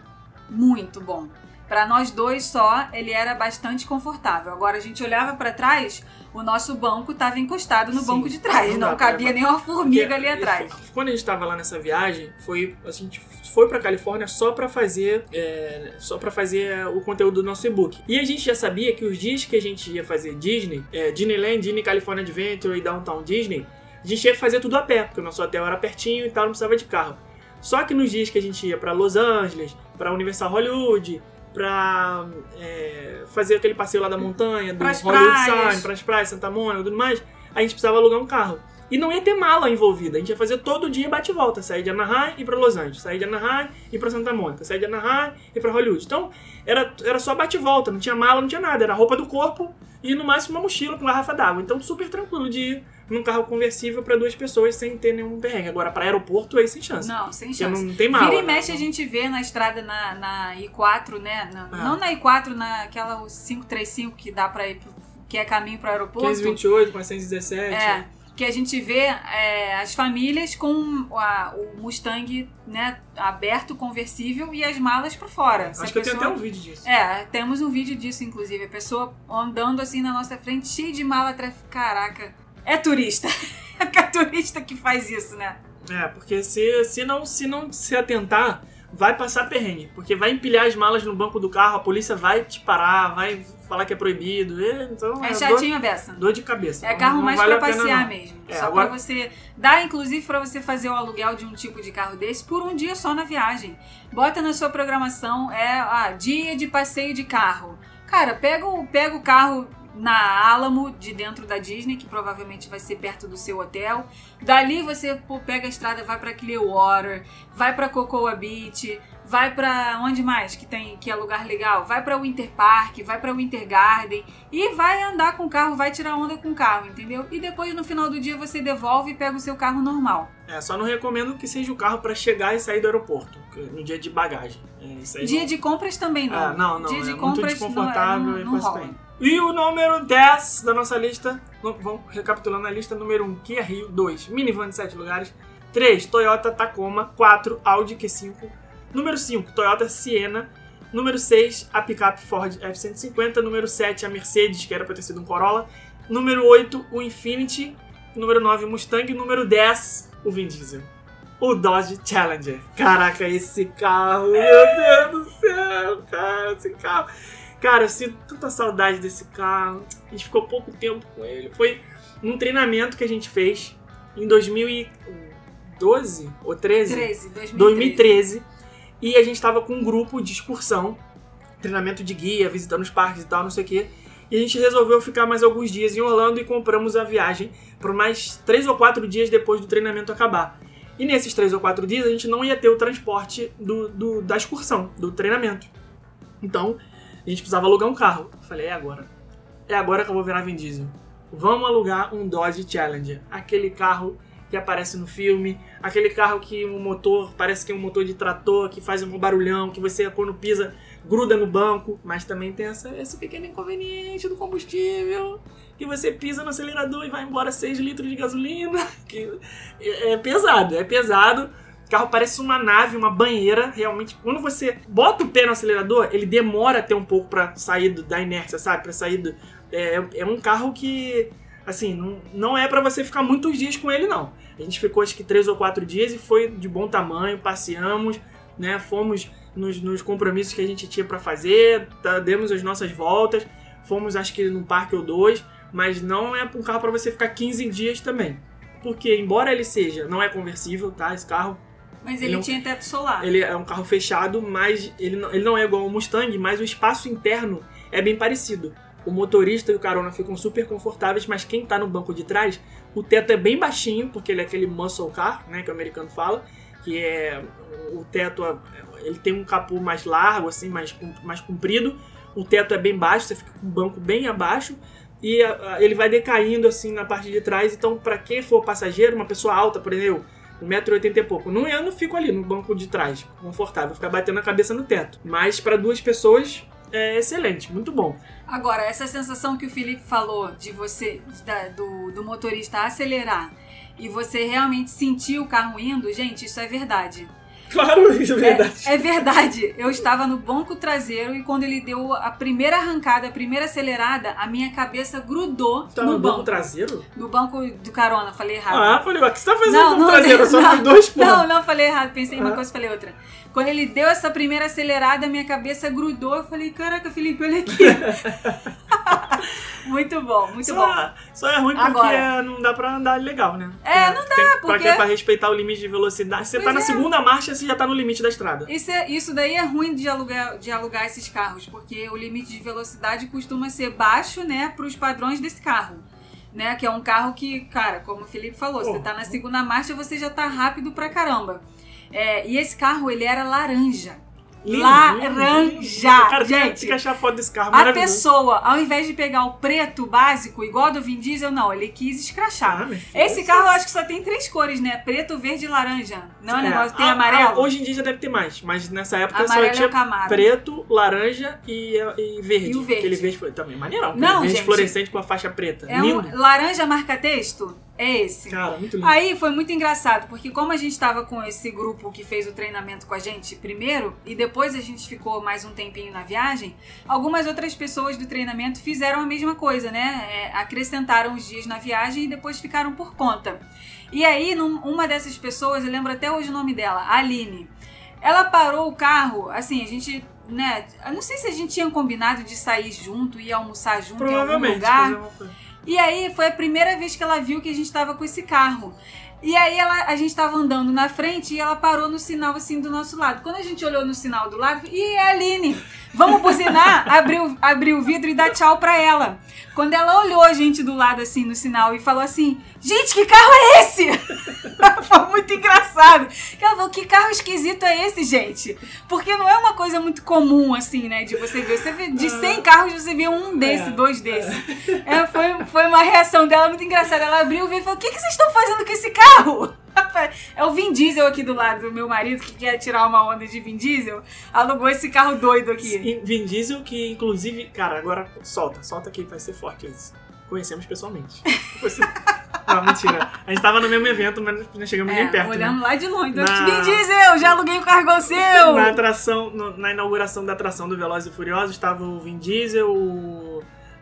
muito bom. Para nós dois só, ele era bastante confortável. Agora a gente olhava para trás, o nosso banco estava encostado no Sim, banco de trás, não não, pra- cabia nem uma formiga ali atrás. isso- Quando a gente tava lá nessa viagem, foi a gente foi pra Califórnia só pra fazer é, só para fazer o conteúdo do nosso e-book. E a gente já sabia que os dias que a gente ia fazer Disney, é, Disneyland, Disney California Adventure e Downtown Disney, a gente ia fazer tudo a pé, porque o nosso hotel era pertinho e tal, não precisava de carro. Só que nos dias que a gente ia pra Los Angeles, pra Universal Hollywood, pra é, fazer aquele passeio lá da montanha, do Pras Hollywood praias. Sign, pras praias, Santa Mônica e tudo mais, a gente precisava alugar um carro. E não ia ter mala envolvida, a gente ia fazer todo dia bate e volta, sair de Anaheim e pra Los Angeles, sair de Anaheim e pra Santa Mônica, sair de Anaheim e pra Hollywood. Então, era, era só bate e volta, não tinha mala, não tinha nada, era roupa do corpo e no máximo uma mochila com garrafa d'água. Então, super tranquilo de ir num carro conversível pra duas pessoas sem ter nenhum perrengue. Agora, pra aeroporto, aí sem chance. Não, sem Porque chance. não tem mala. Vira e né? mexe a gente vê na estrada na, na I4, né? Na- Ah. Não na I4, naquela 535 que dá pra ir, que é caminho pro aeroporto. 1528, 417. É, que a gente vê é, as famílias com a- o Mustang né, aberto, conversível e as malas pra fora. Se Acho que eu tenho pessoa- até um vídeo disso. É, temos um vídeo disso, inclusive. A pessoa andando assim na nossa frente, cheio de mala atrás. Caraca, é turista. É é turista que faz isso, né? É, porque se, se, não, se não se atentar, vai passar perrengue. Porque vai empilhar as malas no banco do carro, a polícia vai te parar, vai falar que é proibido. e- Então É dor, chatinho a beça. dor de cabeça. É carro não mais vale pra passear não. mesmo. É, só agora- pra você. Dá, inclusive, pra você fazer o aluguel de um tipo de carro desse por um dia só na viagem. Bota na sua programação, é ah, dia de passeio de carro. Cara, pega o, pega o carro na Alamo, de dentro da Disney, que provavelmente vai ser perto do seu hotel. Dali você pô, pega a estrada, vai pra Clearwater, vai pra Cocoa Beach, vai pra onde mais que tem que é lugar legal? Vai pra Winter Park, vai pra Winter Garden e vai andar com o carro, vai tirar onda com o carro, entendeu? E depois no final do dia você devolve e pega o seu carro normal. É, só não recomendo que seja o carro pra chegar e sair do aeroporto, no dia de bagagem. É, Dia não- de compras também não. Ah, não, não, Dia é de muito compras desconfortável não, é- e não, não rola. bem. E o número 10 da nossa lista, vamos recapitulando a lista, número 1, Kia Rio, 2, minivan de 7 lugares, 3, Toyota Tacoma, 4, Audi Q5, número 5, Toyota Siena, número 6, a picape Ford F-150, número 7, a Mercedes, que era pra ter sido um Corolla, número 8, o Infiniti, número 9, o Mustang, número 10, o Vin Diesel. O Dodge Challenger. Caraca, esse carro, meu Deus do céu, cara, esse carro. Cara, eu sinto tanta saudade desse carro. A gente ficou pouco tempo com ele. Foi num treinamento que a gente fez em 2012 ou 13? 13, 2013. 2013. E a gente tava com um grupo de excursão, treinamento de guia, visitando os parques e tal, não sei o quê. E a gente resolveu ficar mais alguns dias em Orlando e compramos a viagem por mais três ou quatro dias depois do treinamento acabar. E nesses três ou quatro dias a gente não ia ter o transporte do, do- da excursão, do treinamento. Então a gente precisava alugar um carro. Eu falei, é agora. É agora que eu vou virar Vin Diesel. Vamos alugar um Dodge Challenger. Aquele carro que aparece no filme, aquele carro que o motor parece que é um motor de trator, que faz um barulhão, que você quando pisa gruda no banco, mas também tem essa, esse pequeno inconveniente do combustível, que você pisa no acelerador e vai embora 6 litros de gasolina, que é, é pesado, é pesado. O carro parece uma nave, uma banheira, realmente. Quando você bota o pé no acelerador, ele demora até um pouco pra sair da inércia, sabe? Pra sair do. É, é um carro que, assim, não, não é pra você ficar muitos dias com ele, não. A gente ficou acho que três ou quatro dias e foi de bom tamanho, passeamos, né? Fomos nos, nos compromissos que a gente tinha pra fazer, tá, demos as nossas voltas, fomos acho que num parque ou dois, mas não é um carro pra você ficar 15 dias também. Porque, embora ele seja, não é conversível, tá? Esse carro Mas Ele ele, é um- tinha teto solar. ele é um carro fechado, mas ele não, ele não é igual ao Mustang, mas o espaço interno é bem parecido. O motorista e o carona ficam super confortáveis, mas quem tá no banco de trás, o teto é bem baixinho, porque ele é aquele muscle car, né, que o americano fala, que é o teto, ele tem um capô mais largo, assim, mais, mais comprido, o teto é bem baixo, você fica com o banco bem abaixo, e a- a- ele vai decaindo assim na parte de trás, então para quem for passageiro, uma pessoa alta, por exemplo, 1,80m e pouco. Não, eu não fico ali no banco de trás, confortável, ficar batendo a cabeça no teto. Mas para duas pessoas é excelente, muito bom. Agora, essa sensação que o Felipe falou de você, da- do, do motorista acelerar e você realmente sentir o carro indo, gente, isso é verdade. Claro, isso é verdade. É, é verdade. Eu estava no banco traseiro e quando ele deu a primeira arrancada, a primeira acelerada, a minha cabeça grudou Tá no, no banco. banco traseiro? No banco do carona, falei errado. Ah, falei, o que você tá fazendo no traseiro? Eu só não, dois pontos. Não, não, falei errado. Pensei em uma Ah. coisa, falei outra. Quando ele deu essa primeira acelerada, minha cabeça grudou. Eu falei, caraca, Felipe, olha aqui. muito bom, muito bom. Só, só é ruim porque Agora. não dá pra andar legal, né? É, não dá, Pra, porque- quê? pra respeitar o limite de velocidade. Você tá Pois na é. segunda marcha, você já tá no limite da estrada. Isso, é- isso daí é ruim de alugar, de alugar esses carros, porque o limite de velocidade costuma ser baixo, né, para os padrões desse carro. Né, que é um carro que, cara, como o Felipe falou, Pô. você tá na segunda marcha, você já tá rápido pra caramba. É, e esse carro, ele era laranja. Lindo, Laranja. Cara, tem gente. que achar foto desse carro A pessoa, ao invés de pegar o preto básico, igual do Vin Diesel, não, ele quis escrachar. Ah, Esse carro eu acho que só tem três cores, né? Preto, verde e laranja. Não é, É, negócio, tem amarelo? hoje em dia já deve ter mais, mas nessa época amarelo só é tinha Camaro. preto, laranja e, e verde. E o verde. Aquele verde também maneirão. Não, verde gente. fluorescente com a faixa preta. É Lindo. um laranja marca-texto? É esse. Cara, muito lindo. Aí foi muito engraçado, porque como a gente estava com esse grupo que fez o treinamento com a gente primeiro, e depois a gente ficou mais um tempinho na viagem, algumas outras pessoas do treinamento fizeram a mesma coisa, né? É, acrescentaram os dias na viagem e depois ficaram por conta. E aí, num- uma dessas pessoas, eu lembro até hoje o nome dela, Aline. Ela parou o carro, assim, a gente, né? Eu não sei se a gente tinha combinado de sair junto e almoçar junto em algum Provavelmente. lugar. E aí foi a primeira vez que ela viu que a gente tava com esse carro. E aí ela, a gente tava andando na frente e ela parou no sinal assim do nosso lado. Quando a gente olhou no sinal do lado, e é a Aline, vamos buzinar, abriu, abriu o vidro e dar tchau pra ela. Quando ela olhou a gente do lado assim no sinal e falou assim: Gente, que carro é esse? Foi muito engraçado. Ela falou: Que carro esquisito é esse, gente? Porque não é uma coisa muito comum assim, né? De você ver. Você vê de 100 carros, você vê um desse, É. dois desses. É, foi, foi uma reação dela muito engraçada. Ela abriu o e falou: O que, que vocês estão fazendo com esse carro? É o Vin Diesel aqui do lado do meu marido que quer tirar uma onda de Vin Diesel. Alugou esse carro doido aqui. Vin Diesel, que inclusive, cara, agora solta, solta que vai ser forte isso. Conhecemos pessoalmente. Você- Não, mentira. A gente tava no mesmo evento, mas não chegamos nem É, perto. né? olhando lá de longe. Na- Vin Diesel, já aluguei o carro igual o seu. Na atração, no- na inauguração da atração do Velozes e Furiosos, estava o Vin Diesel, o,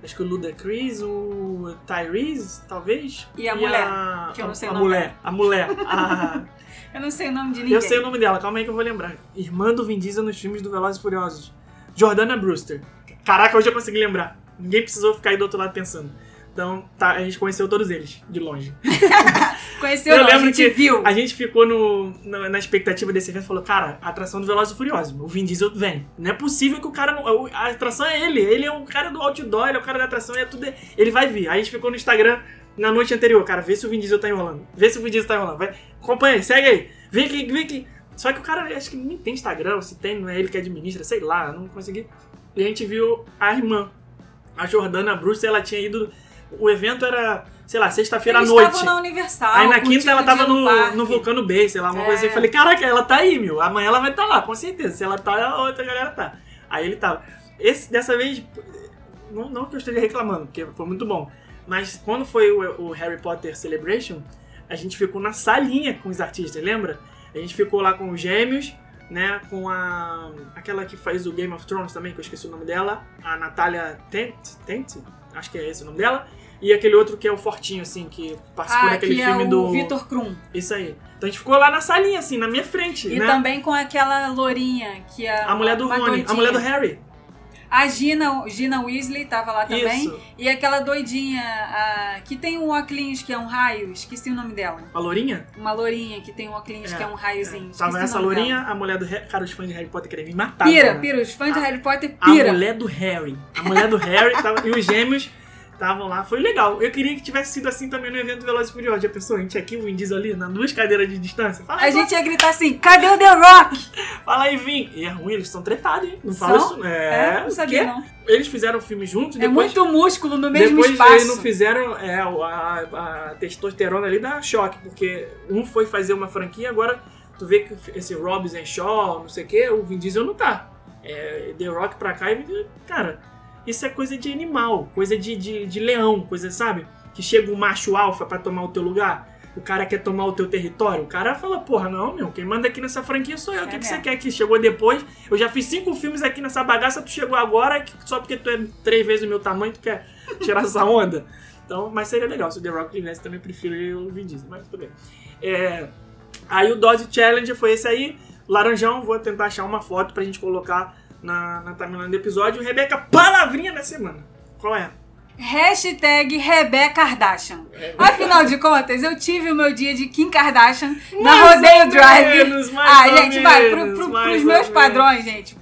acho que o Ludacris, o Tyrese, talvez. E a mulher, a- que eu não sei a o nome mulher, a mulher. a- Eu não sei o nome de ninguém. eu sei o nome dela, calma aí que eu vou lembrar. Irmã do Vin Diesel nos filmes do Velozes e Furiosos. Jordana Brewster. Caraca, hoje eu consegui lembrar. Ninguém precisou ficar aí do outro lado pensando. Então, tá, a gente conheceu todos eles, de longe. Conheceu Eu não, a lembro gente que viu. A gente ficou no, na, na expectativa desse evento e falou, cara, a atração do Velozes e Furiosos, o Vin Diesel vem. Não é possível que o cara não... A atração é ele, ele é o cara do outdoor, ele é o cara da atração, é tudo... Ele vai vir. Aí a gente ficou no Instagram na noite anterior, cara, vê se o Vin Diesel tá enrolando. Vê se o Vin Diesel tá enrolando. Vai, acompanha aí, segue aí. Vem aqui, vem aqui. Só que o cara, acho que nem tem Instagram, se tem, não é ele que administra, sei lá, não consegui. E a gente viu a irmã, a Jordana Bruce, ela tinha ido... O evento era, sei lá, sexta-feira à noite. estavam na Universal. Aí na quinta ela tava no, parque. no Vulcano Bay, sei lá, uma É. coisa assim. Eu falei, caraca, ela tá aí, meu. Amanhã ela vai estar lá, com certeza. Se ela tá, a outra galera tá. Aí ele tava. Esse, dessa vez, não, não que eu esteja reclamando, porque foi muito bom. Mas quando foi o, o Harry Potter Celebration, a gente ficou na salinha com os artistas, lembra? A gente ficou lá com os gêmeos, né? Com a. aquela que faz o Game of Thrones também, que eu esqueci o nome dela. A Natália Tent, Tent? Acho que é esse o nome dela. E aquele outro que é o Fortinho, assim, que participou Ah, daquele que filme é o do. Vitor Krum. Isso aí. Então a gente ficou lá na salinha, assim, na minha frente, E né? também com aquela lourinha, que é A mulher do Rony, a mulher do Harry. A Gina, Gina Weasley tava lá também. Isso. E aquela doidinha a- que tem um óculos que é um raio, esqueci o nome dela. A Lourinha? Uma lourinha que tem um óculos É, que é um raiozinho. esqueci Tava essa Lourinha, dela. a mulher do. Cara, os fãs de Harry Potter querem me matar. Pira, cara. pira, os fãs de Harry Potter A pira. mulher do Harry. A mulher do Harry tava, e os gêmeos estavam lá. Foi legal. Eu queria que tivesse sido assim também no evento Velozes e Furiosos. Já pensou? A gente aqui, o Vin Diesel ali, nas duas cadeiras de distância. Fala A gente ia gritar assim, cadê o The Rock? fala aí, Vin. E é ruim, eles estão tretados, hein? Não fala São? isso. É, É, não sabia quê? não. Eles fizeram o filme juntos, É depois... muito músculo no mesmo Depois espaço. eles não fizeram é, a, a testosterona ali dá choque, porque um foi fazer uma franquia, agora tu vê que esse Robson Shaw, não sei o que, o Vin Diesel não tá. É, The Rock pra cá e. Cara, isso é coisa de animal, coisa de, de, de leão, coisa, sabe? Que chega um macho alfa pra tomar o teu lugar. o cara quer tomar o teu território, o cara fala, porra, não, meu, quem manda aqui nessa franquia sou eu. O É que, que você quer que chegou depois? Eu já fiz cinco filmes aqui nessa bagaça, tu chegou agora, só porque tu é três vezes o meu tamanho, tu quer tirar essa onda. Então, mas seria legal se o The Rock tivesse, também prefiro o Vin Diesel, mas tudo bem. É, aí o Dose Challenge foi esse aí. Laranjão, vou tentar achar uma foto pra gente colocar na, na timeline do episódio. Rebeca, palavrinha da semana. Qual é? Hashtag Rebeca Kardashian. É. Afinal de contas, eu tive o meu dia de Kim Kardashian na Mais Rodeio ou Drive. menos, ah, gente, vai, pro, menos, pro, pros meus menos. padrões, gente.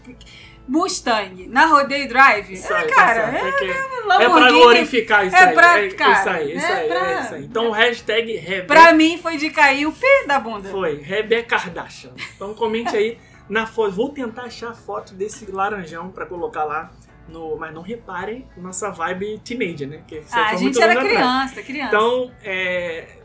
Mustang na Rodeio Drive. Isso é, aí, tá cara, certo. é, É, é pra glorificar isso é aí. pra- é, cara, isso aí, isso é aí, pra- é isso aí. Então, hashtag Rebeca. Pra mim foi de cair o pi da bunda. Foi, Rebeca Kardashian. Então comente aí na foto. Vou tentar achar a foto desse laranjão pra colocar lá. No, mas não reparem nossa vibe teenager, né? Que Ah, a gente era anos atrás. criança, criança. Então, é,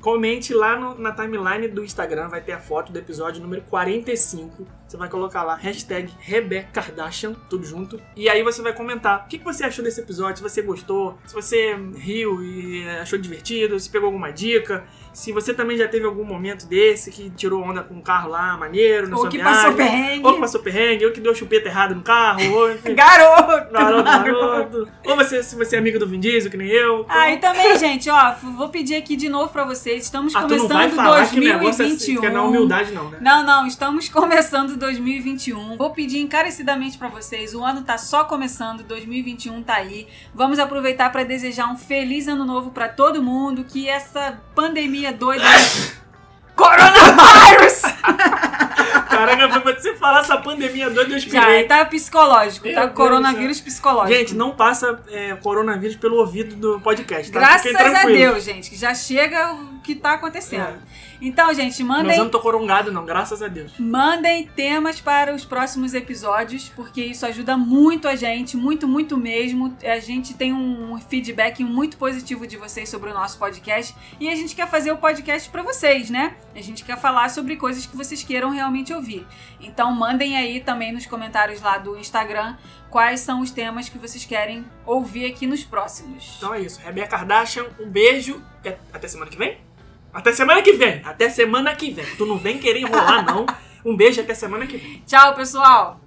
comente lá no- na timeline do Instagram, vai ter a foto do episódio número 45. Você vai colocar lá, hashtag Rebeca Kardashian, tudo junto. E aí você vai comentar o que, que você achou desse episódio, se você gostou, se você riu e achou divertido, se pegou alguma dica, se você também já teve algum momento desse que tirou onda com um carro lá, maneiro, na Ou sua que viagem. passou perrengue. Ou que passou perrengue, ou que deu chupeta errada no carro, ou enfim, Garoto! garoto, garoto. Ou você, se você é amigo do Vin Diesel, que nem eu. então- Ah, e também, gente, ó, vou pedir aqui de novo pra vocês. Estamos Ah, tu não começando vai falar que o negócio é, 2021. que é na humildade, não, né? Não, não, estamos começando 2021. Vou pedir encarecidamente pra vocês. O ano tá só começando, 2021 tá aí. Vamos aproveitar pra desejar um feliz ano novo pra todo mundo, que essa pandemia doida Coronavírus! Caraca, foi pra você falar essa pandemia doida, eu Já, espirrei. tá psicológico, Meu tá? Deus Coronavírus psicológico. Gente, não passa é, coronavírus pelo ouvido do podcast, tá? Graças a. Deus, gente, que já chega o que tá acontecendo. Então, gente, Mas mandem eu não tô corongado, não, graças a Deus. Mandem temas para os próximos episódios, porque isso ajuda muito a gente, muito, muito mesmo. A gente tem um feedback muito positivo de vocês sobre o nosso podcast e a gente quer fazer o podcast para vocês, né? A gente quer falar sobre coisas que vocês queiram realmente ouvir. Então, mandem aí também nos comentários lá do Instagram quais são os temas que vocês querem ouvir aqui nos próximos. Então é isso. Rebeca Kardashian, um beijo. e Até semana que vem? Até semana que vem. Até semana que vem. Tu não vem querer enrolar, não. Um beijo até semana que vem. Tchau, pessoal!